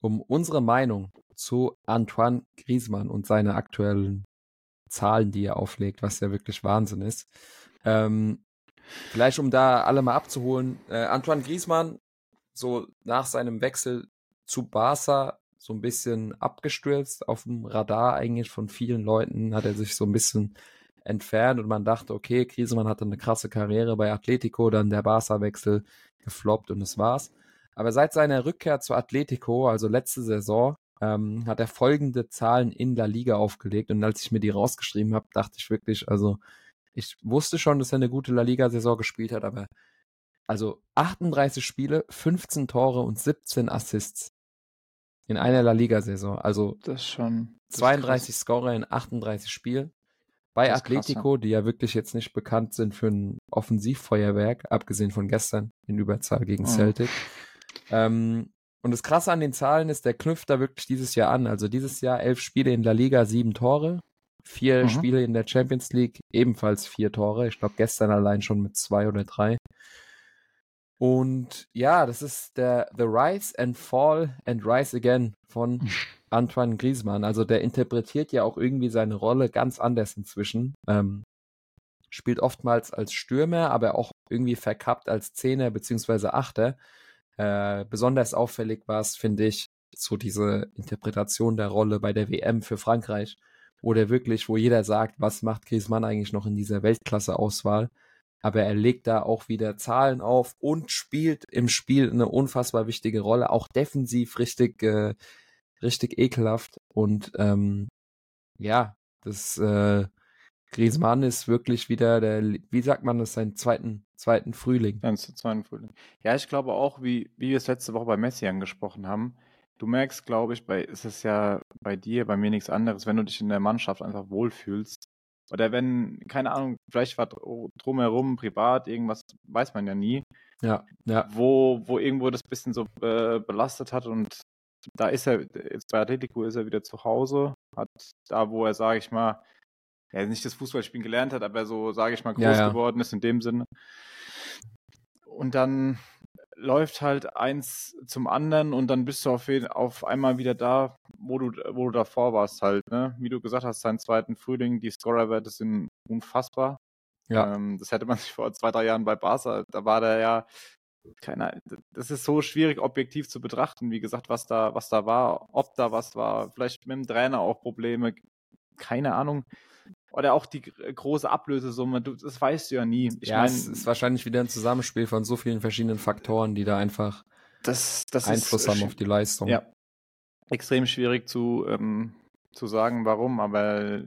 um unsere Meinung zu Antoine Griezmann und seine aktuellen Zahlen, die er auflegt, was ja wirklich Wahnsinn ist. Ähm, vielleicht um da alle mal abzuholen, äh, Antoine Griezmann, so nach seinem Wechsel zu Barca so ein bisschen abgestürzt auf dem Radar eigentlich von vielen Leuten, hat er sich so ein bisschen entfernt und man dachte, okay, Krisemann hatte eine krasse Karriere bei Atletico, dann der Barca-Wechsel gefloppt und das war's. Aber seit seiner Rückkehr zu Atletico, also letzte Saison, ähm, hat er folgende Zahlen in der Liga aufgelegt. Und als ich mir die rausgeschrieben habe, dachte ich wirklich, also ich wusste schon, dass er eine gute La Liga-Saison gespielt hat, aber also 38 Spiele, 15 Tore und 17 Assists in einer La Liga-Saison. Also das schon das 32 Scorer in 38 Spielen. Bei Atletico, krass, die ja wirklich jetzt nicht bekannt sind für ein Offensivfeuerwerk, abgesehen von gestern in Überzahl gegen oh. Celtic. Ähm, und das Krasse an den Zahlen ist, der knüpft da wirklich dieses Jahr an. Also dieses Jahr elf Spiele in La Liga, sieben Tore. Vier mhm. Spiele in der Champions League, ebenfalls vier Tore. Ich glaube, gestern allein schon mit zwei oder drei. Und ja, das ist der The Rise and Fall and Rise Again von Antoine Griezmann. Also der interpretiert ja auch irgendwie seine Rolle ganz anders inzwischen. Ähm, spielt oftmals als Stürmer, aber auch irgendwie verkappt als Zehner beziehungsweise Achter. Äh, besonders auffällig war es, finde ich, so diese Interpretation der Rolle bei der WM für Frankreich, wo der wirklich, wo jeder sagt, was macht Griezmann eigentlich noch in dieser Weltklasse-Auswahl? Aber er legt da auch wieder Zahlen auf und spielt im Spiel eine unfassbar wichtige Rolle, auch defensiv richtig, äh, richtig ekelhaft. Und ähm, ja, das äh, Griezmann ist wirklich wieder der, wie sagt man das, seinen zweiten, zweiten Frühling. Sein zweiten Frühling. Ja, ich glaube auch, wie, wie wir es letzte Woche bei Messi angesprochen haben, du merkst, glaube ich, bei, ist es ja bei dir, bei mir nichts anderes, wenn du dich in der Mannschaft einfach wohlfühlst. Oder wenn, keine Ahnung, vielleicht war drumherum privat irgendwas, weiß man ja nie. Ja, ja. Wo, wo irgendwo das bisschen so äh, belastet hat und da ist er, jetzt bei Atletico ist er wieder zu Hause, hat da, wo er, sage ich mal, ja, nicht das Fußballspielen gelernt hat, aber so, sage ich mal, groß ja, ja. geworden ist in dem Sinne. Und dann läuft halt eins zum anderen und dann bist du auf, auf einmal wieder da, wo du, wo du davor warst halt, ne? Wie du gesagt hast, seinen zweiten Frühling, die Scorerwerte sind unfassbar. Ja. Ähm, das hätte man sich vor zwei, drei Jahren bei Barca, da war der ja, keine das ist so schwierig objektiv zu betrachten, wie gesagt, was da, was da war, ob da was war, vielleicht mit dem Trainer auch Probleme, keine Ahnung. Oder auch die große Ablösesumme, du, das weißt du ja nie. Ich ja, mein, es ist wahrscheinlich wieder ein Zusammenspiel von so vielen verschiedenen Faktoren, die da einfach das, das Einfluss haben auf die Leistung. Ja, extrem schwierig zu, ähm, zu sagen, warum, aber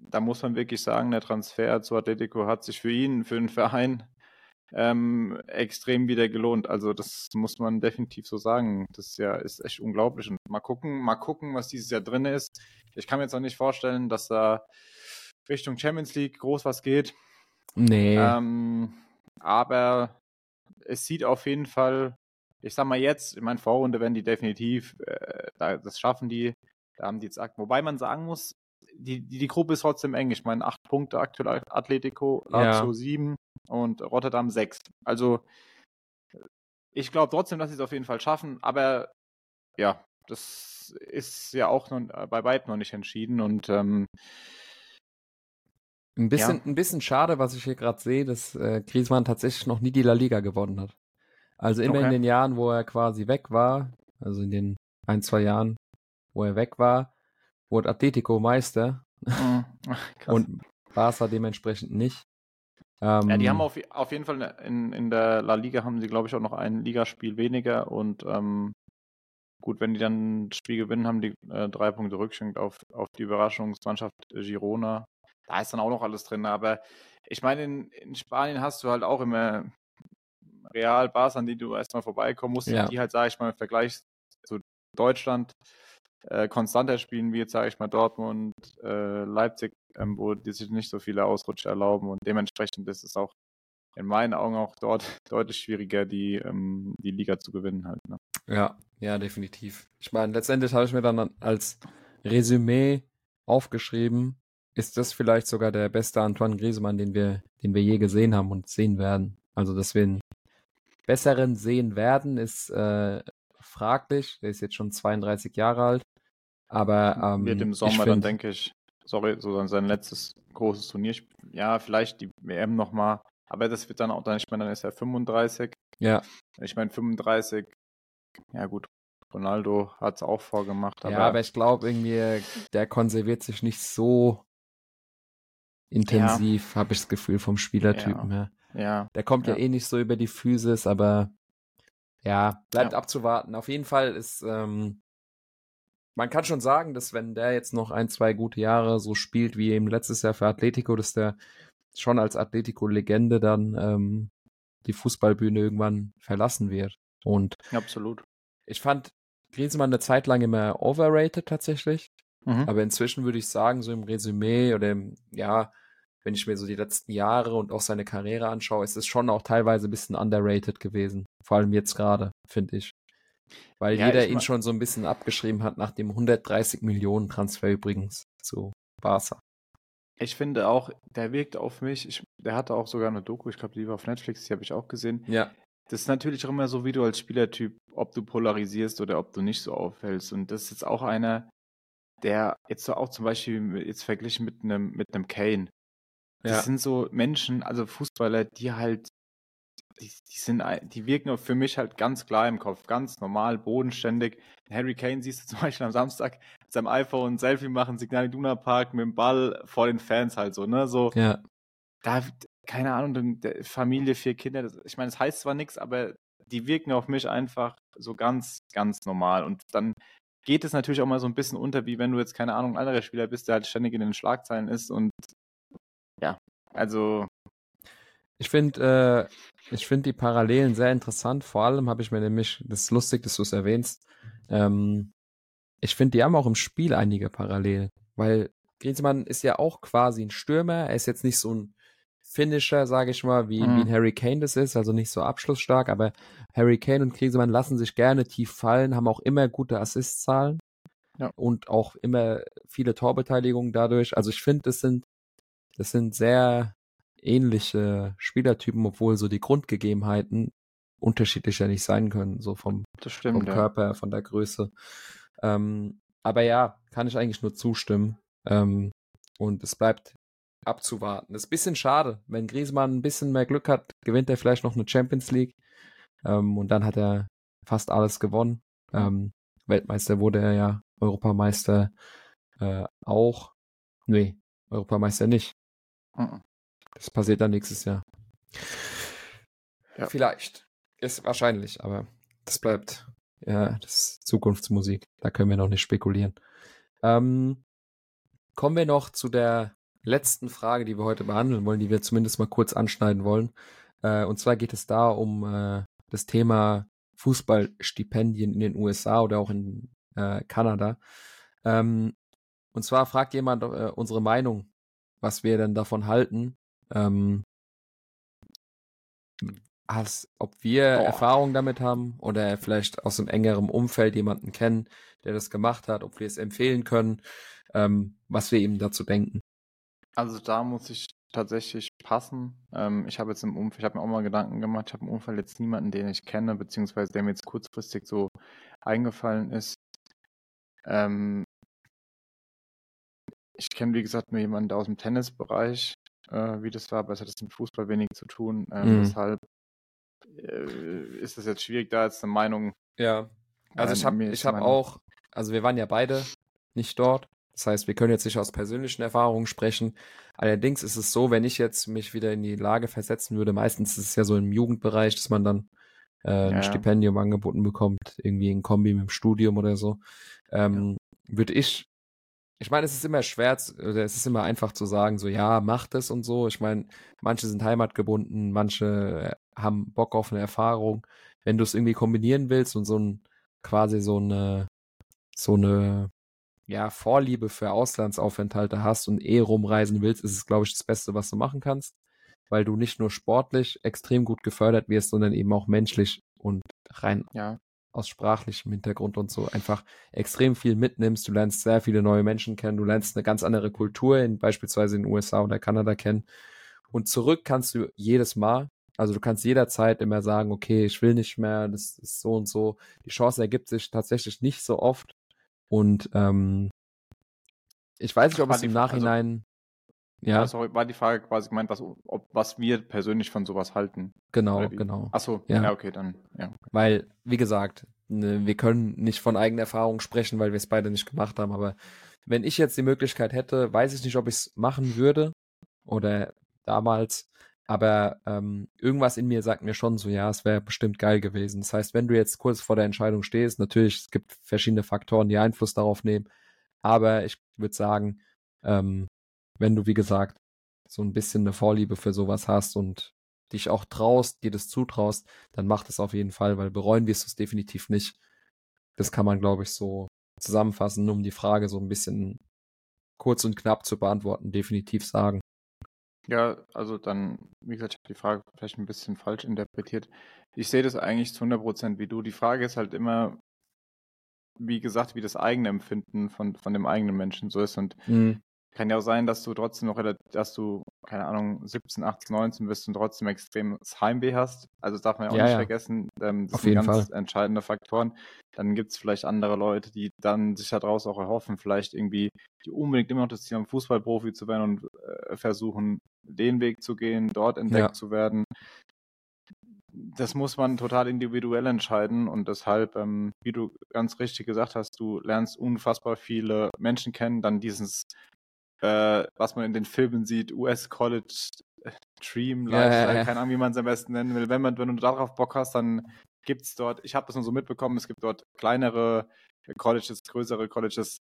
da muss man wirklich sagen, der Transfer zu Atletico hat sich für ihn, für den Verein ähm, extrem wieder gelohnt. Also das muss man definitiv so sagen. Das ist ja ist echt unglaublich. Und mal gucken, mal gucken, was dieses Jahr drin ist. Ich kann mir jetzt auch nicht vorstellen, dass da Richtung Champions League groß was geht. Nee. Ähm, aber es sieht auf jeden Fall, ich sag mal jetzt, in meiner Vorrunde werden die definitiv, äh, das schaffen die, da haben die jetzt, wobei man sagen muss, die, die, die Gruppe ist trotzdem eng. Ich meine, acht Punkte aktuell Atletico, Lazio ja. sieben und Rotterdam sechs. Also ich glaube trotzdem, dass sie es auf jeden Fall schaffen, aber ja, das ist ja auch noch, bei weitem noch nicht entschieden und ähm, ein bisschen, ja. ein bisschen schade, was ich hier gerade sehe, dass äh, Griezmann tatsächlich noch nie die La Liga gewonnen hat. Also immer okay. in den Jahren, wo er quasi weg war, also in den ein, zwei Jahren, wo er weg war, wurde Atletico Meister mhm. und Barca dementsprechend nicht. Ähm, ja, die haben auf, auf jeden Fall in, in der La Liga haben sie, glaube ich, auch noch ein Ligaspiel weniger und ähm, gut, wenn die dann das Spiel gewinnen, haben die äh, drei Punkte Rückstand auf, auf die Überraschungsmannschaft Girona da ist dann auch noch alles drin. Aber ich meine, in, in Spanien hast du halt auch immer Real, Bars, an die du erstmal vorbeikommen musst, ja. die halt, sage ich mal, im Vergleich zu Deutschland äh, konstanter spielen, wie jetzt, sage ich mal, Dortmund, äh, Leipzig, ähm, wo die sich nicht so viele Ausrutsche erlauben und dementsprechend ist es auch in meinen Augen auch dort deutlich schwieriger, die, ähm, die Liga zu gewinnen halt. Ne? Ja, ja, definitiv. Ich meine, letztendlich habe ich mir dann als Resümee aufgeschrieben, ist das vielleicht sogar der beste Antoine Griezmann, den wir, den wir je gesehen haben und sehen werden. Also, dass wir einen besseren sehen werden, ist äh, fraglich. Der ist jetzt schon 32 Jahre alt. Aber ähm, wird im Sommer dann, denke ich, sorry, so sein letztes großes Turnier. Ja, vielleicht die WM nochmal. Aber das wird dann auch dann, ich meine, dann ist er 35. Ja. Ich meine, 35, ja gut, Ronaldo hat es auch vorgemacht. Aber ja, aber ich glaube irgendwie, der konserviert sich nicht so intensiv, ja. habe ich das Gefühl, vom Spielertypen her. Ja. Der kommt ja. ja. eh nicht so über die Physis, aber ja, bleibt ja. abzuwarten. Auf jeden Fall ist, ähm, man kann schon sagen, dass wenn der jetzt noch ein, zwei gute Jahre so spielt wie eben letztes Jahr für Atletico, dass der schon als Atletico-Legende dann ähm, die Fußballbühne irgendwann verlassen wird. Und absolut. Ich fand Griezmann eine Zeit lang immer overrated tatsächlich. Mhm. Aber inzwischen würde ich sagen, so im Resümee oder im, ja, wenn ich mir so die letzten Jahre und auch seine Karriere anschaue, ist es schon auch teilweise ein bisschen underrated gewesen. Vor allem jetzt gerade, finde ich. Weil ja, jeder ihn schon so ein bisschen abgeschrieben hat nach dem 130 Millionen Transfer übrigens zu Barca. Ich finde auch, der wirkt auf mich, ich, der hatte auch sogar eine Doku, ich glaube, die war auf Netflix, die habe ich auch gesehen. Ja. Das ist natürlich auch immer so, wie du als Spielertyp, ob du polarisierst oder ob du nicht so auffällst. Und das ist jetzt auch einer, der jetzt so auch zum Beispiel jetzt verglichen mit einem, mit einem Kane. Das ja. sind so Menschen, also Fußballer, die halt, die, die sind, die wirken für mich halt ganz klar im Kopf, ganz normal, bodenständig. Harry Kane siehst du zum Beispiel am Samstag mit seinem iPhone ein Selfie machen, Signal Iduna Park mit dem Ball vor den Fans halt so, ne, so. Ja. Da, keine Ahnung, Familie, vier Kinder, das, ich meine, es das heißt zwar nichts, aber die wirken auf mich einfach so ganz, ganz normal. Und dann geht es natürlich auch mal so ein bisschen unter, wie wenn du jetzt, keine Ahnung, ein anderer Spieler bist, der halt ständig in den Schlagzeilen ist und ja, also. Ich finde, äh, ich finde die Parallelen sehr interessant. Vor allem habe ich mir nämlich, das ist lustig, dass du es erwähnst, ähm, ich finde, die haben auch im Spiel einige Parallelen, weil Griezmann ist ja auch quasi ein Stürmer. Er ist jetzt nicht so ein Finisher, sage ich mal, wie, mhm. wie ein Harry Kane das ist, also nicht so abschlussstark, aber Harry Kane und Griezmann lassen sich gerne tief fallen, haben auch immer gute Assistzahlen ja. und auch immer viele Torbeteiligungen dadurch. Also ich finde, das sind, das sind sehr ähnliche Spielertypen, obwohl so die Grundgegebenheiten unterschiedlicher nicht sein können, so vom, stimmt, vom Körper, ja. von der Größe. Ähm, aber ja, kann ich eigentlich nur zustimmen. Ähm, und es bleibt abzuwarten. Das ist ein bisschen schade. Wenn Griezmann ein bisschen mehr Glück hat, gewinnt er vielleicht noch eine Champions League. Ähm, und dann hat er fast alles gewonnen. Ähm, Weltmeister wurde er ja, Europameister äh, auch. Nee, Europameister nicht. Mhm. Das passiert dann nächstes Jahr. Ja. Vielleicht. Ist wahrscheinlich, aber das bleibt, ja, das ist Zukunftsmusik. Da können wir noch nicht spekulieren. Ähm, kommen wir noch zu der letzten Frage, die wir heute behandeln wollen, die wir zumindest mal kurz anschneiden wollen. Äh, und zwar geht es da um äh, das Thema Fußballstipendien in den USA oder auch in äh, Kanada. Ähm, und zwar fragt jemand äh, unsere Meinung, was wir denn davon halten. Ähm, als, ob wir oh. Erfahrung damit haben oder vielleicht aus einem engeren Umfeld jemanden kennen, der das gemacht hat, ob wir es empfehlen können, ähm, was wir eben dazu denken. Also da muss ich tatsächlich passen. Ähm, ich habe jetzt im Umfeld, ich habe mir auch mal Gedanken gemacht, ich habe im Umfeld jetzt niemanden, den ich kenne, beziehungsweise der mir jetzt kurzfristig so eingefallen ist. Ähm, ich kenne, wie gesagt, nur jemanden aus dem Tennisbereich, äh, wie das war, aber es hat jetzt mit Fußball wenig zu tun. Ähm, mhm. Deshalb äh, ist es jetzt schwierig, da jetzt eine Meinung. Ja, also äh, ich habe ich hab auch, also wir waren ja beide nicht dort. Das heißt, wir können jetzt nicht aus persönlichen Erfahrungen sprechen. Allerdings ist es so, wenn ich jetzt mich wieder in die Lage versetzen würde, meistens ist es ja so im Jugendbereich, dass man dann äh, ein ja. Stipendium angeboten bekommt, irgendwie in Kombi mit dem Studium oder so, ähm, ja. würde ich, ich meine, es ist immer schwer, oder es ist immer einfach zu sagen, so ja, mach das und so. Ich meine, manche sind heimatgebunden, manche äh, haben Bock auf eine Erfahrung. Wenn du es irgendwie kombinieren willst und so ein quasi so eine so eine ja, Vorliebe für Auslandsaufenthalte hast und eh rumreisen willst, ist es, glaube ich, das Beste, was du machen kannst, weil du nicht nur sportlich extrem gut gefördert wirst, sondern eben auch menschlich und rein ja. aus sprachlichem Hintergrund und so einfach extrem viel mitnimmst. Du lernst sehr viele neue Menschen kennen, du lernst eine ganz andere Kultur in beispielsweise in den USA oder Kanada kennen. Und zurück kannst du jedes Mal, also du kannst jederzeit immer sagen, okay, ich will nicht mehr, das ist so und so. Die Chance ergibt sich tatsächlich nicht so oft, und ähm, ich weiß nicht, ob es im Nachhinein. Also, ja. Sorry, war die Frage quasi gemeint, was, ob, was wir persönlich von sowas halten. Genau, genau. Achso, ja. ja, okay, dann. Ja. Weil, wie gesagt, ne, wir können nicht von eigener Erfahrung sprechen, weil wir es beide nicht gemacht haben, aber wenn ich jetzt die Möglichkeit hätte, weiß ich nicht, ob ich es machen würde oder damals, Aber ähm, irgendwas in mir sagt mir schon so, ja, es wäre bestimmt geil gewesen. Das heißt, wenn du jetzt kurz vor der Entscheidung stehst, natürlich, es gibt verschiedene Faktoren, die Einfluss darauf nehmen. Aber ich würde sagen, ähm, wenn du, wie gesagt, so ein bisschen eine Vorliebe für sowas hast und dich auch traust, dir das zutraust, dann mach das auf jeden Fall, weil bereuen wirst du es definitiv nicht. Das kann man, glaube ich, so zusammenfassen, um die Frage so ein bisschen kurz und knapp zu beantworten, definitiv sagen. Ja, also dann, wie gesagt, ich habe die Frage vielleicht ein bisschen falsch interpretiert. Ich sehe das eigentlich zu 100 Prozent wie du. Die Frage ist halt immer, wie gesagt, wie das eigene Empfinden von, von dem eigenen Menschen so ist. Und mhm. Kann ja auch sein, dass du trotzdem noch, dass du, keine Ahnung, 17, 18, 19 bist und trotzdem extremes Heimweh hast. Also das darf man ja auch ja, nicht ja. vergessen. Ähm, das Auf sind ganz Fall. entscheidende Faktoren. Dann gibt es vielleicht andere Leute, die dann sich daraus auch erhoffen, vielleicht irgendwie, die unbedingt immer noch das Ziel haben, Fußballprofi zu werden und äh, versuchen, den Weg zu gehen, dort entdeckt ja. zu werden. Das muss man total individuell entscheiden und deshalb, ähm, wie du ganz richtig gesagt hast, du lernst unfassbar viele Menschen kennen, dann dieses, äh, was man in den Filmen sieht, US College Dream Lifestyle, ja, ja, keine Ahnung, wie man es am besten nennen will. Wenn, man, wenn du darauf Bock hast, dann gibt es dort, ich habe das nur so mitbekommen, es gibt dort kleinere Colleges, größere Colleges.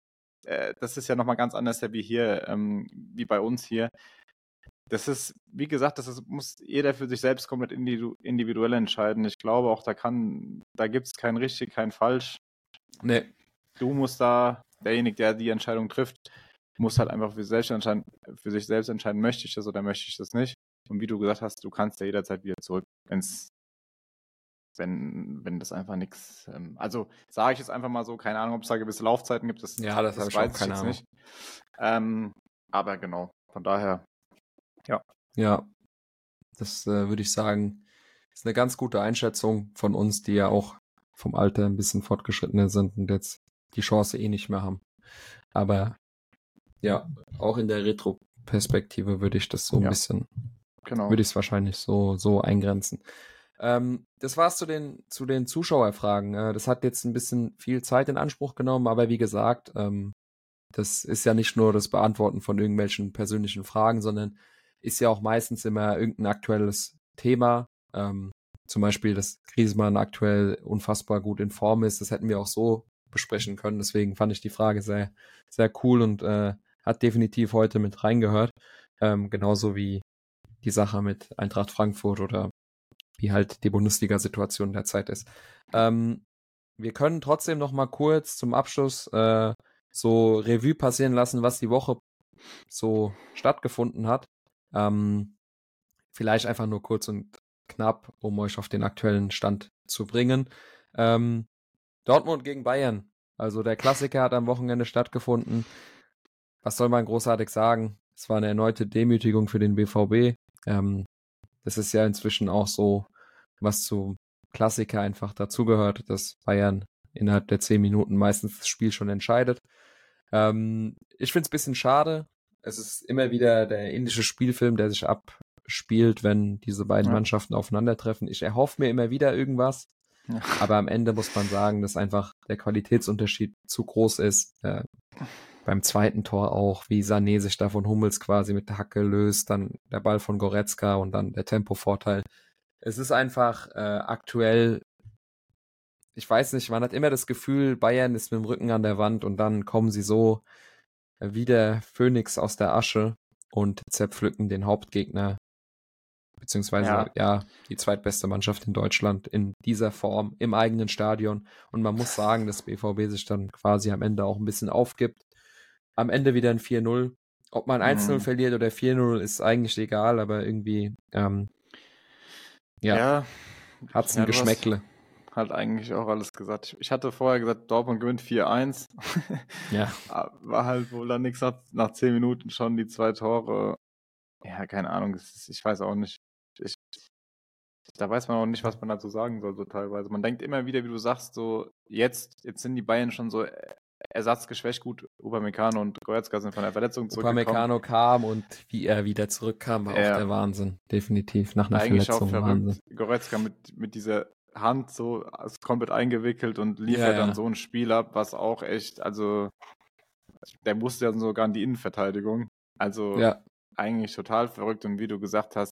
Äh, das ist ja nochmal ganz anders wie hier, ähm, wie bei uns hier das ist, wie gesagt, das ist, muss jeder für sich selbst komplett individuell entscheiden. Ich glaube auch, da kann, da gibt es kein richtig, kein falsch. Nee. Du musst da, derjenige, der die Entscheidung trifft, muss halt einfach für sich selbst entscheiden, für sich selbst entscheiden, möchte ich das oder möchte ich das nicht. Und wie du gesagt hast, du kannst ja jederzeit wieder zurück, wenn's, wenn, wenn das einfach nichts, ähm, also sage ich jetzt einfach mal so, keine Ahnung, ob es da gewisse Laufzeiten gibt, das, ja, das, das weiß ich jetzt Ahnung. nicht. Ähm, aber genau, von daher ja. Ja, das äh, würde ich sagen, ist eine ganz gute Einschätzung von uns, die ja auch vom Alter ein bisschen fortgeschrittener sind und jetzt die Chance eh nicht mehr haben. Aber ja, auch in der Retro-Perspektive würde ich das so ein ja. bisschen, genau. würde ich es wahrscheinlich so, so eingrenzen. Ähm, das war's zu den, zu den Zuschauerfragen. Äh, das hat jetzt ein bisschen viel Zeit in Anspruch genommen, aber wie gesagt, ähm, das ist ja nicht nur das Beantworten von irgendwelchen persönlichen Fragen, sondern ist ja auch meistens immer irgendein aktuelles Thema. Ähm, zum Beispiel, dass Griezmann aktuell unfassbar gut in Form ist. Das hätten wir auch so besprechen können. Deswegen fand ich die Frage sehr, sehr cool und äh, hat definitiv heute mit reingehört. Ähm, genauso wie die Sache mit Eintracht Frankfurt oder wie halt die Bundesliga-Situation derzeit ist. Ähm, wir können trotzdem noch mal kurz zum Abschluss äh, so Revue passieren lassen, was die Woche so stattgefunden hat. Ähm, vielleicht einfach nur kurz und knapp, um euch auf den aktuellen Stand zu bringen. Ähm, Dortmund gegen Bayern. Also der Klassiker hat am Wochenende stattgefunden. Was soll man großartig sagen? Es war eine erneute Demütigung für den BVB. Ähm, das ist ja inzwischen auch so, was zu Klassiker einfach dazugehört, dass Bayern innerhalb der zehn Minuten meistens das Spiel schon entscheidet. Ähm, ich finde es ein bisschen schade, es ist immer wieder der indische Spielfilm, der sich abspielt, wenn diese beiden ja. Mannschaften aufeinandertreffen. Ich erhoffe mir immer wieder irgendwas. Ja. Aber am Ende muss man sagen, dass einfach der Qualitätsunterschied zu groß ist. Äh, beim zweiten Tor auch, wie Sané sich da von Hummels quasi mit der Hacke löst, dann der Ball von Goretzka und dann der Tempovorteil. Es ist einfach äh, aktuell, ich weiß nicht, man hat immer das Gefühl, Bayern ist mit dem Rücken an der Wand und dann kommen sie so wie der Phönix aus der Asche und zerpflücken den Hauptgegner, beziehungsweise ja. ja. die zweitbeste Mannschaft in Deutschland in dieser Form im eigenen Stadion. Und man muss sagen, dass BVB sich dann quasi am Ende auch ein bisschen aufgibt. Am Ende wieder ein 4-0. Ob man 1-0 mhm. verliert oder 4-0 ist eigentlich egal, aber irgendwie ähm, ja, ja hat es ein ja, Geschmäckle halt eigentlich auch alles gesagt. Ich hatte vorher gesagt, Dortmund gewinnt 4-1. Ja. War halt wohl dann nichts nach, nach 10 Minuten schon die zwei Tore. Ja, keine Ahnung, ich weiß auch nicht. Ich, da weiß man auch nicht, was man dazu sagen soll, so teilweise. Man denkt immer wieder, wie du sagst, so jetzt, jetzt sind die Bayern schon so äh, ersatzgeschwächt. Gut, Upamecano und Goretzka sind von der Verletzung zurückgekommen. Upamecano kam und wie er wieder zurückkam, war ja. auch der Wahnsinn. Definitiv, nach einer Eigentlich Verletzung. Auch verrückt. Wahnsinn. Goretzka mit, mit dieser Hand so komplett eingewickelt und liefert ja, ja. dann so ein Spiel ab, was auch echt, also der musste ja sogar in die Innenverteidigung. Also ja. eigentlich total verrückt und wie du gesagt hast,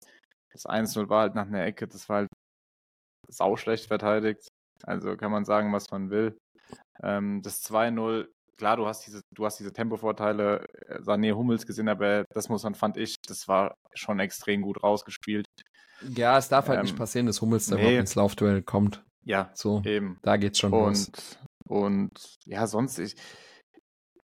Das 1-0 war halt nach einer Ecke, das war halt sauschlecht verteidigt. Also kann man sagen, was man will. Ähm, das 2-0, klar, du hast diese, du hast diese Tempovorteile, äh, Sané Hummels gesehen, aber das muss man, fand ich, das war schon extrem gut rausgespielt. Ja, es darf halt ähm, nicht passieren, dass Hummels da nee. überhaupt ins Laufduell kommt. Ja, so, eben. Da geht's schon und, los. Und ja, sonst, ich,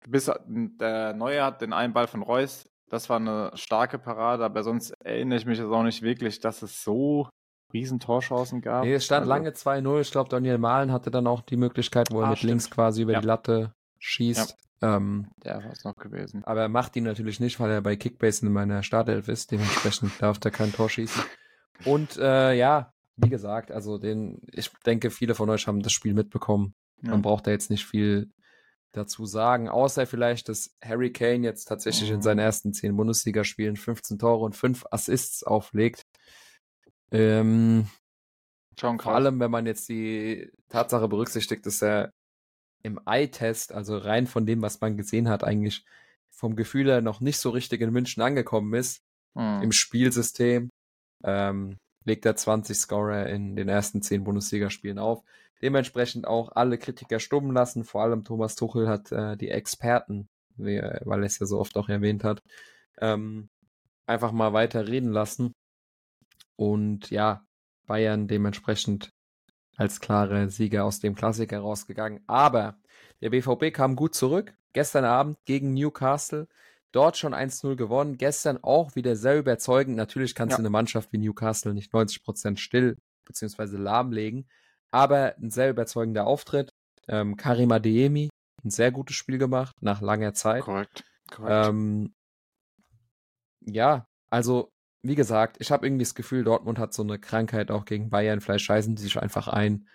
bis der Neue hat den einen Ball von Reus, das war eine starke Parade, aber sonst erinnere ich mich jetzt auch nicht wirklich, dass es so riesen Torchancen gab. Nee, es stand also, lange 2-0. Ich glaube, Daniel Mahlen hatte dann auch die Möglichkeit, wo er ah, mit stimmt. links quasi über ja. die Latte schießt. Ja. Ähm, der war es noch gewesen. Aber er macht ihn natürlich nicht, weil er bei Kickbase in meiner Startelf ist. Dementsprechend darf er kein Tor schießen. Und äh, ja, wie gesagt, also den, ich denke, viele von euch haben das Spiel mitbekommen. Ja. Man braucht da jetzt nicht viel dazu sagen, außer vielleicht, dass Harry Kane jetzt tatsächlich in seinen mhm. ersten zehn Bundesligaspielen 15 Tore und 5 Assists auflegt. Ähm, Schon vor allem, wenn man jetzt die Tatsache berücksichtigt, dass er im Eye-Test, also rein von dem, was man gesehen hat, eigentlich vom Gefühl her noch nicht so richtig in München angekommen ist, hm. im Spielsystem, ähm, legt er 20 Scorer in den ersten 10 Bundesligaspielen auf. Dementsprechend auch alle Kritiker stumm lassen, vor allem Thomas Tuchel hat äh, die Experten, weil er es ja so oft auch erwähnt hat, ähm, einfach mal weiter reden lassen und ja, Bayern dementsprechend als klare Sieger aus dem Klassiker rausgegangen. Aber der BVB kam gut zurück. Gestern Abend gegen Newcastle. Dort schon 1-0 gewonnen. Gestern auch wieder sehr überzeugend. Natürlich kannst ja. du eine Mannschaft wie Newcastle nicht 90% still bzw. lahmlegen. Aber ein sehr überzeugender Auftritt. Ähm, Karim Adeyemi, ein sehr gutes Spiel gemacht, nach langer Zeit. Korrekt. Korrekt. Ähm, ja, also wie gesagt, ich habe irgendwie das Gefühl, Dortmund hat so eine Krankheit auch gegen Bayern. Vielleicht scheißen die sich einfach ein.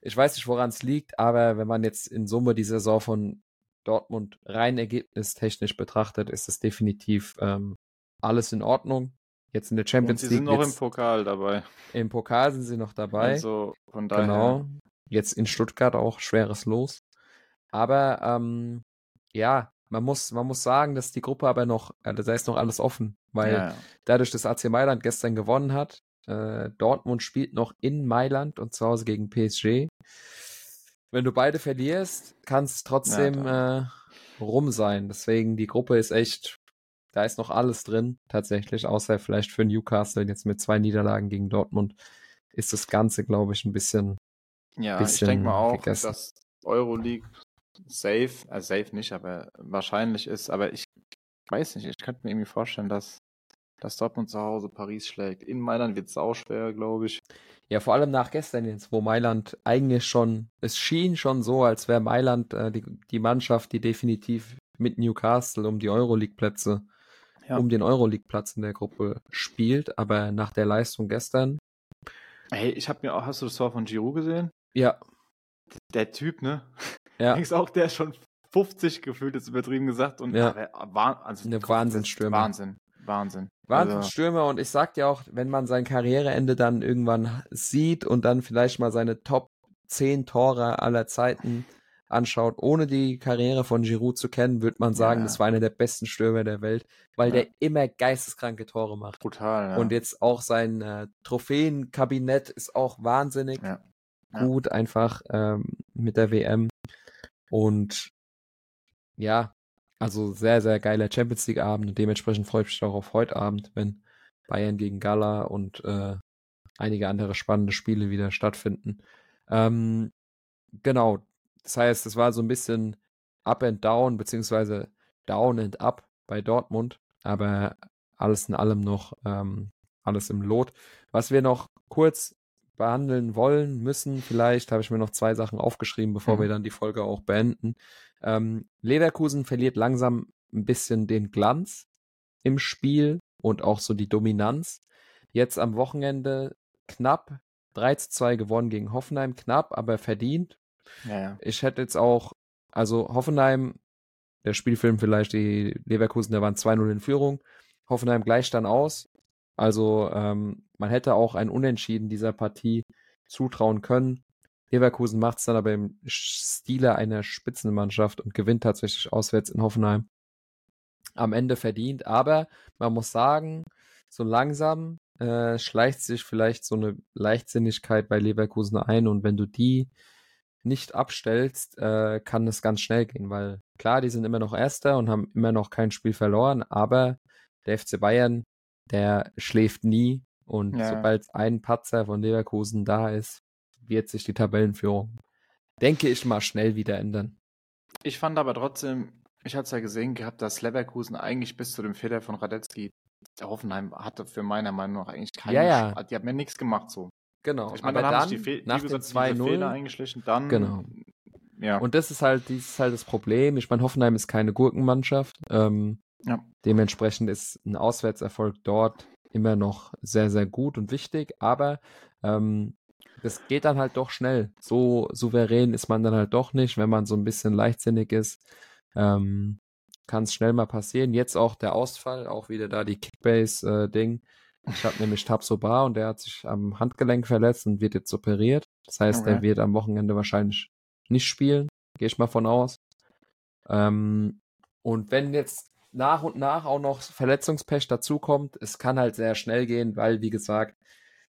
Ich weiß nicht, woran es liegt, aber wenn man jetzt in Summe die Saison von Dortmund rein ergebnistechnisch betrachtet, ist es definitiv ähm, alles in Ordnung. Jetzt in der Champions League. Sie sind noch im Pokal dabei. Im Pokal sind sie noch dabei. Also von daher. Genau. Jetzt in Stuttgart auch schweres Los. Aber ähm, ja, man muss, man muss sagen, dass die Gruppe aber noch, äh, da ist noch alles offen, weil ja, ja. dadurch, dass AC Mailand gestern gewonnen hat, äh, Dortmund spielt noch in Mailand und zu Hause gegen PSG. Wenn du beide verlierst, kann es trotzdem ja, äh, rum sein. Deswegen, die Gruppe ist echt, da ist noch alles drin, tatsächlich, außer vielleicht für Newcastle jetzt mit zwei Niederlagen gegen Dortmund ist das Ganze, glaube ich, ein bisschen. Ja, bisschen ich denke mal auch, gegessen. dass Euroleague safe, also safe nicht, aber wahrscheinlich ist, aber ich weiß nicht, ich könnte mir irgendwie vorstellen, dass, dass Dortmund zu Hause Paris schlägt. In Mailand wird es auch schwer, glaube ich. Ja, vor allem nach gestern jetzt, wo Mailand eigentlich schon, es schien schon so, als wäre Mailand äh, die, die Mannschaft, die definitiv mit Newcastle um die Euroleague-Plätze, ja. um den Euroleague-Platz in der Gruppe spielt, aber nach der Leistung gestern. Hey, ich habe mir auch, hast du das Tor von Giroud gesehen? Ja. Der Typ, ne? Ja. Denkst auch, der ist schon 50 gefühlt, ist übertrieben gesagt. Und ja. war, also, eine Wahnsinnsstürme. Wahnsinn. Wahnsinn. Wahnsinnsstürme also, und ich sag dir auch, wenn man sein Karriereende dann irgendwann sieht und dann vielleicht mal seine Top 10 Tore aller Zeiten anschaut, ohne die Karriere von Giroud zu kennen, würde man sagen, ja. das war einer der besten Stürmer der Welt, weil ja. der immer geisteskranke Tore macht. Brutal, ja. Und jetzt auch sein äh, Trophäenkabinett ist auch wahnsinnig gut, einfach ähm, mit der WM. Und ja, also sehr, sehr geiler Champions League Abend und dementsprechend freue ich mich auch auf heute Abend, wenn Bayern gegen Gala und äh, einige andere spannende Spiele wieder stattfinden. Ähm, genau, das heißt, es war so ein bisschen up and down, beziehungsweise down and up bei Dortmund, aber alles in allem noch ähm, alles im Lot. Was wir noch kurz behandeln wollen, müssen. Vielleicht habe ich mir noch zwei Sachen aufgeschrieben, bevor mhm. wir dann die Folge auch beenden. Ähm, Leverkusen verliert langsam ein bisschen den Glanz im Spiel und auch so die Dominanz. Jetzt am Wochenende knapp 3 zu 2 gewonnen gegen Hoffenheim, knapp, aber verdient. Ja, ja. Ich hätte jetzt auch, also Hoffenheim, der Spielfilm vielleicht, die Leverkusen, da waren 2-0 in Führung. Hoffenheim gleicht dann aus. Also ähm, man hätte auch ein Unentschieden dieser Partie zutrauen können. Leverkusen macht es dann aber im Stile einer Spitzenmannschaft und gewinnt tatsächlich auswärts in Hoffenheim. Am Ende verdient, aber man muss sagen, so langsam äh, schleicht sich vielleicht so eine Leichtsinnigkeit bei Leverkusen ein und wenn du die nicht abstellst, äh, kann es ganz schnell gehen, weil klar, die sind immer noch Erster und haben immer noch kein Spiel verloren, aber der FC Bayern, der schläft nie und ja. sobald ein Patzer von Leverkusen da ist, wird sich die Tabellenführung, denke ich mal, schnell wieder ändern. Ich fand aber trotzdem, ich hatte es ja gesehen gehabt, dass Leverkusen eigentlich bis zu dem Fehler von Radetzky, der Hoffenheim hatte für meiner Meinung nach eigentlich keinen, ja, ja. die haben mir nichts gemacht so. Genau. Ich meine, dann, dann haben sich die, nach den zwei Fehler eingeschlichen, dann. Genau. Ja. Und das ist halt, dieses ist halt das Problem. Ich meine, Hoffenheim ist keine Gurkenmannschaft. Ähm, ja. Dementsprechend ist ein Auswärtserfolg dort immer noch sehr, sehr gut und wichtig, aber ähm, das geht dann halt doch schnell. So souverän ist man dann halt doch nicht, wenn man so ein bisschen leichtsinnig ist. Ähm, Kann es schnell mal passieren. Jetzt auch der Ausfall, auch wieder da die Kickbase-Ding. Äh, ich habe nämlich Tabsoba und der hat sich am Handgelenk verletzt und wird jetzt operiert. Das heißt, okay. er wird am Wochenende wahrscheinlich nicht spielen. Gehe ich mal von aus. Ähm, und wenn jetzt nach und nach auch noch Verletzungspech dazukommt, es kann halt sehr schnell gehen, weil, wie gesagt,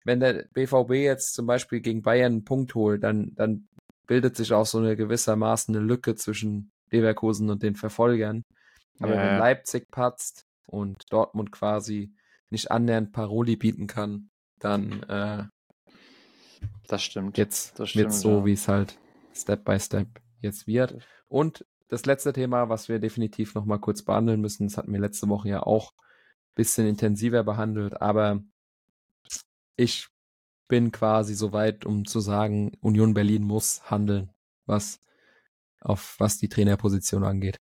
wenn der BVB jetzt zum Beispiel gegen Bayern einen Punkt holt, dann, dann bildet sich auch so eine gewissermaßen eine Lücke zwischen Leverkusen und den Verfolgern. Aber ja, wenn Leipzig patzt und Dortmund quasi nicht annähernd Paroli bieten kann, dann äh, das stimmt. Jetzt das so, ja. wie es halt Step by Step jetzt wird. Und das letzte Thema, was wir definitiv noch mal kurz behandeln müssen, das hatten wir letzte Woche ja auch ein bisschen intensiver behandelt, aber ich bin quasi so weit, um zu sagen, Union Berlin muss handeln, was auf was die Trainerposition angeht.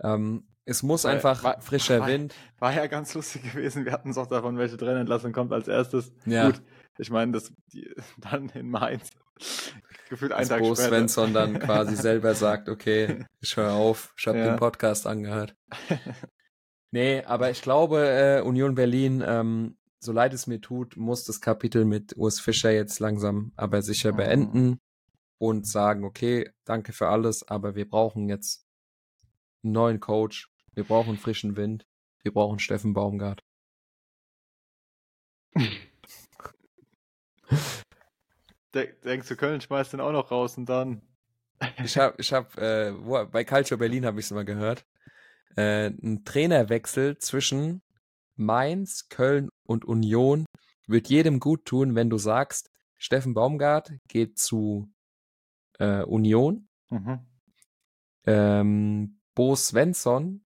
Ähm, es muss war, einfach war, frischer war, Wind. War ja ganz lustig gewesen. Wir hatten es auch davon, welche Trainerentlassung kommt als erstes. Ja. Gut, ich meine, das die, dann in Mainz. Gefühlt ein Tag Bo später. Svensson dann quasi selber sagt, okay, ich höre auf, ich habe ja. den Podcast angehört. nee, aber ich glaube, äh, Union Berlin, ähm, so leid es mir tut, muss das Kapitel mit Urs Fischer jetzt langsam aber sicher oh. beenden und sagen, okay, danke für alles, aber wir brauchen jetzt einen neuen Coach, wir brauchen frischen Wind. Wir brauchen Steffen Baumgart. Denkst du, Köln schmeißt den auch noch raus und dann. ich habe, ich hab, äh, wo, bei Calcio Berlin habe ich es mal gehört. Äh, ein Trainerwechsel zwischen Mainz, Köln und Union wird jedem gut tun, wenn du sagst, Steffen Baumgart geht zu äh, Union. Mhm. Ähm, Bo Svensson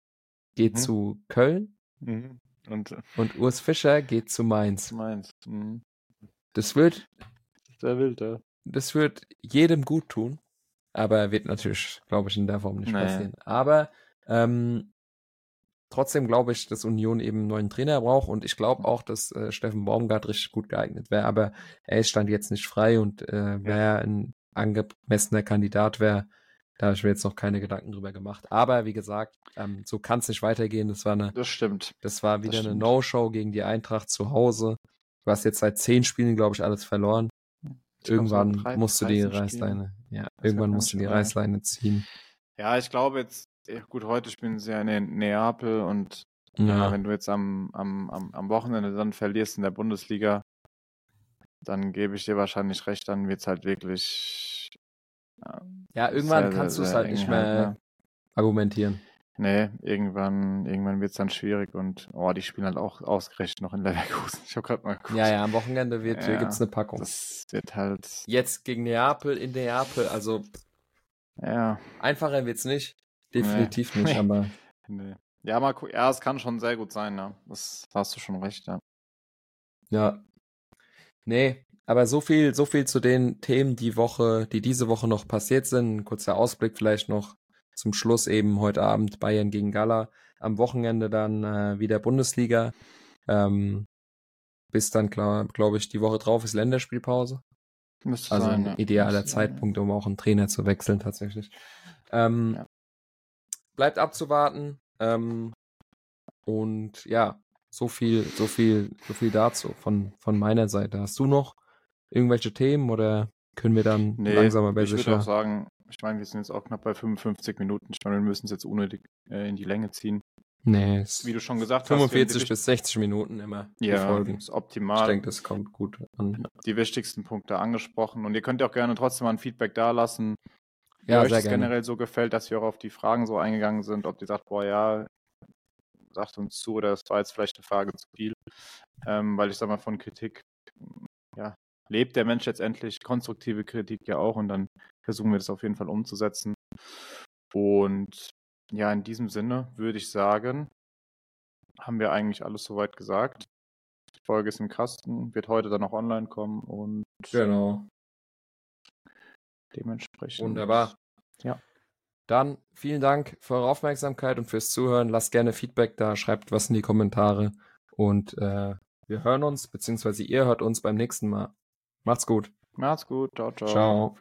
geht mhm. zu Köln mhm. und, äh, und Urs Fischer geht zu Mainz. Mainz. Mhm. Das wird sehr wild, ja. Das wird jedem gut tun, aber wird natürlich, glaube ich, in der Form nicht naja. passieren. Aber ähm, trotzdem glaube ich, dass Union eben einen neuen Trainer braucht und ich glaube auch, dass äh, Steffen Baumgart richtig gut geeignet wäre, aber er ist stand jetzt nicht frei und äh, wer ja. ein angemessener Kandidat wäre, da habe ich mir jetzt noch keine Gedanken drüber gemacht. Aber wie gesagt, ähm, so kann es nicht weitergehen. Das war eine. Das stimmt. Das war wieder das eine No-Show gegen die Eintracht zu Hause. Du hast jetzt seit zehn Spielen, glaube ich, alles verloren. Irgendwann so drei, musst du die Reißleine, ja, das irgendwann musst du die Reißleine ziehen. Ja, ich glaube jetzt, gut, heute spielen sie ja in Neapel und ja. wenn du jetzt am, am, am Wochenende dann verlierst in der Bundesliga, dann gebe ich dir wahrscheinlich recht, dann wird es halt wirklich ja, irgendwann sehr, kannst du es halt nicht mehr halt, ne? argumentieren. Nee, irgendwann, irgendwann wird es dann schwierig und oh, die spielen halt auch ausgerechnet noch in Leverkusen. Ich habe gerade mal geguckt. Ja, ja, am Wochenende wird, ja, gibt's eine Packung. Das wird halt. Jetzt gegen Neapel in Neapel, also ja. einfacher wird's nicht. Definitiv nee. nicht, aber. Nee. Ja, mal. Ja, es kann schon sehr gut sein, ja. Das hast du schon recht, ja. Ja. Nee, aber so viel, so viel zu den Themen, die Woche, die diese Woche noch passiert sind. Ein kurzer Ausblick vielleicht noch zum Schluss eben heute Abend Bayern gegen Gala. Am Wochenende dann äh, wieder Bundesliga. Ähm, bis dann, glaube glaub ich, die Woche drauf ist Länderspielpause. Müsste also sein, ein ja. idealer Müsste Zeitpunkt, um auch einen Trainer zu wechseln tatsächlich. Ähm, ja. Bleibt abzuwarten. Ähm, und ja, so viel, so viel, so viel dazu von, von meiner Seite. Hast du noch irgendwelche Themen oder können wir dann nee, langsamer bei? Ich würde auch sagen, ich meine, wir sind jetzt auch knapp bei 55 Minuten. Ich meine, wir müssen es jetzt unnötig äh, in die Länge ziehen. Nee, wie du schon gesagt 45 hast. 45 bis 60 Minuten immer. Ja, ist optimal. Ich denke, das kommt gut an. Die wichtigsten Punkte angesprochen. Und ihr könnt auch gerne trotzdem mal ein Feedback da lassen. Wie ja, euch es generell so gefällt, dass wir auch auf die Fragen so eingegangen sind. Ob ihr sagt, boah, ja, sagt uns zu oder das war jetzt vielleicht eine Frage zu viel. Ähm, weil ich sag mal, von Kritik, ja, lebt der Mensch letztendlich, konstruktive Kritik ja auch und dann versuchen wir das auf jeden Fall umzusetzen. Und ja, in diesem Sinne würde ich sagen, haben wir eigentlich alles soweit gesagt. Die Folge ist im Kasten, wird heute dann noch online kommen und genau. dementsprechend. Wunderbar. Ja. Dann vielen Dank für eure Aufmerksamkeit und fürs Zuhören. Lasst gerne Feedback da, schreibt was in die Kommentare und äh, wir hören uns, beziehungsweise ihr hört uns beim nächsten Mal. Macht's gut. Macht's gut. Ciao, ciao. Ciao.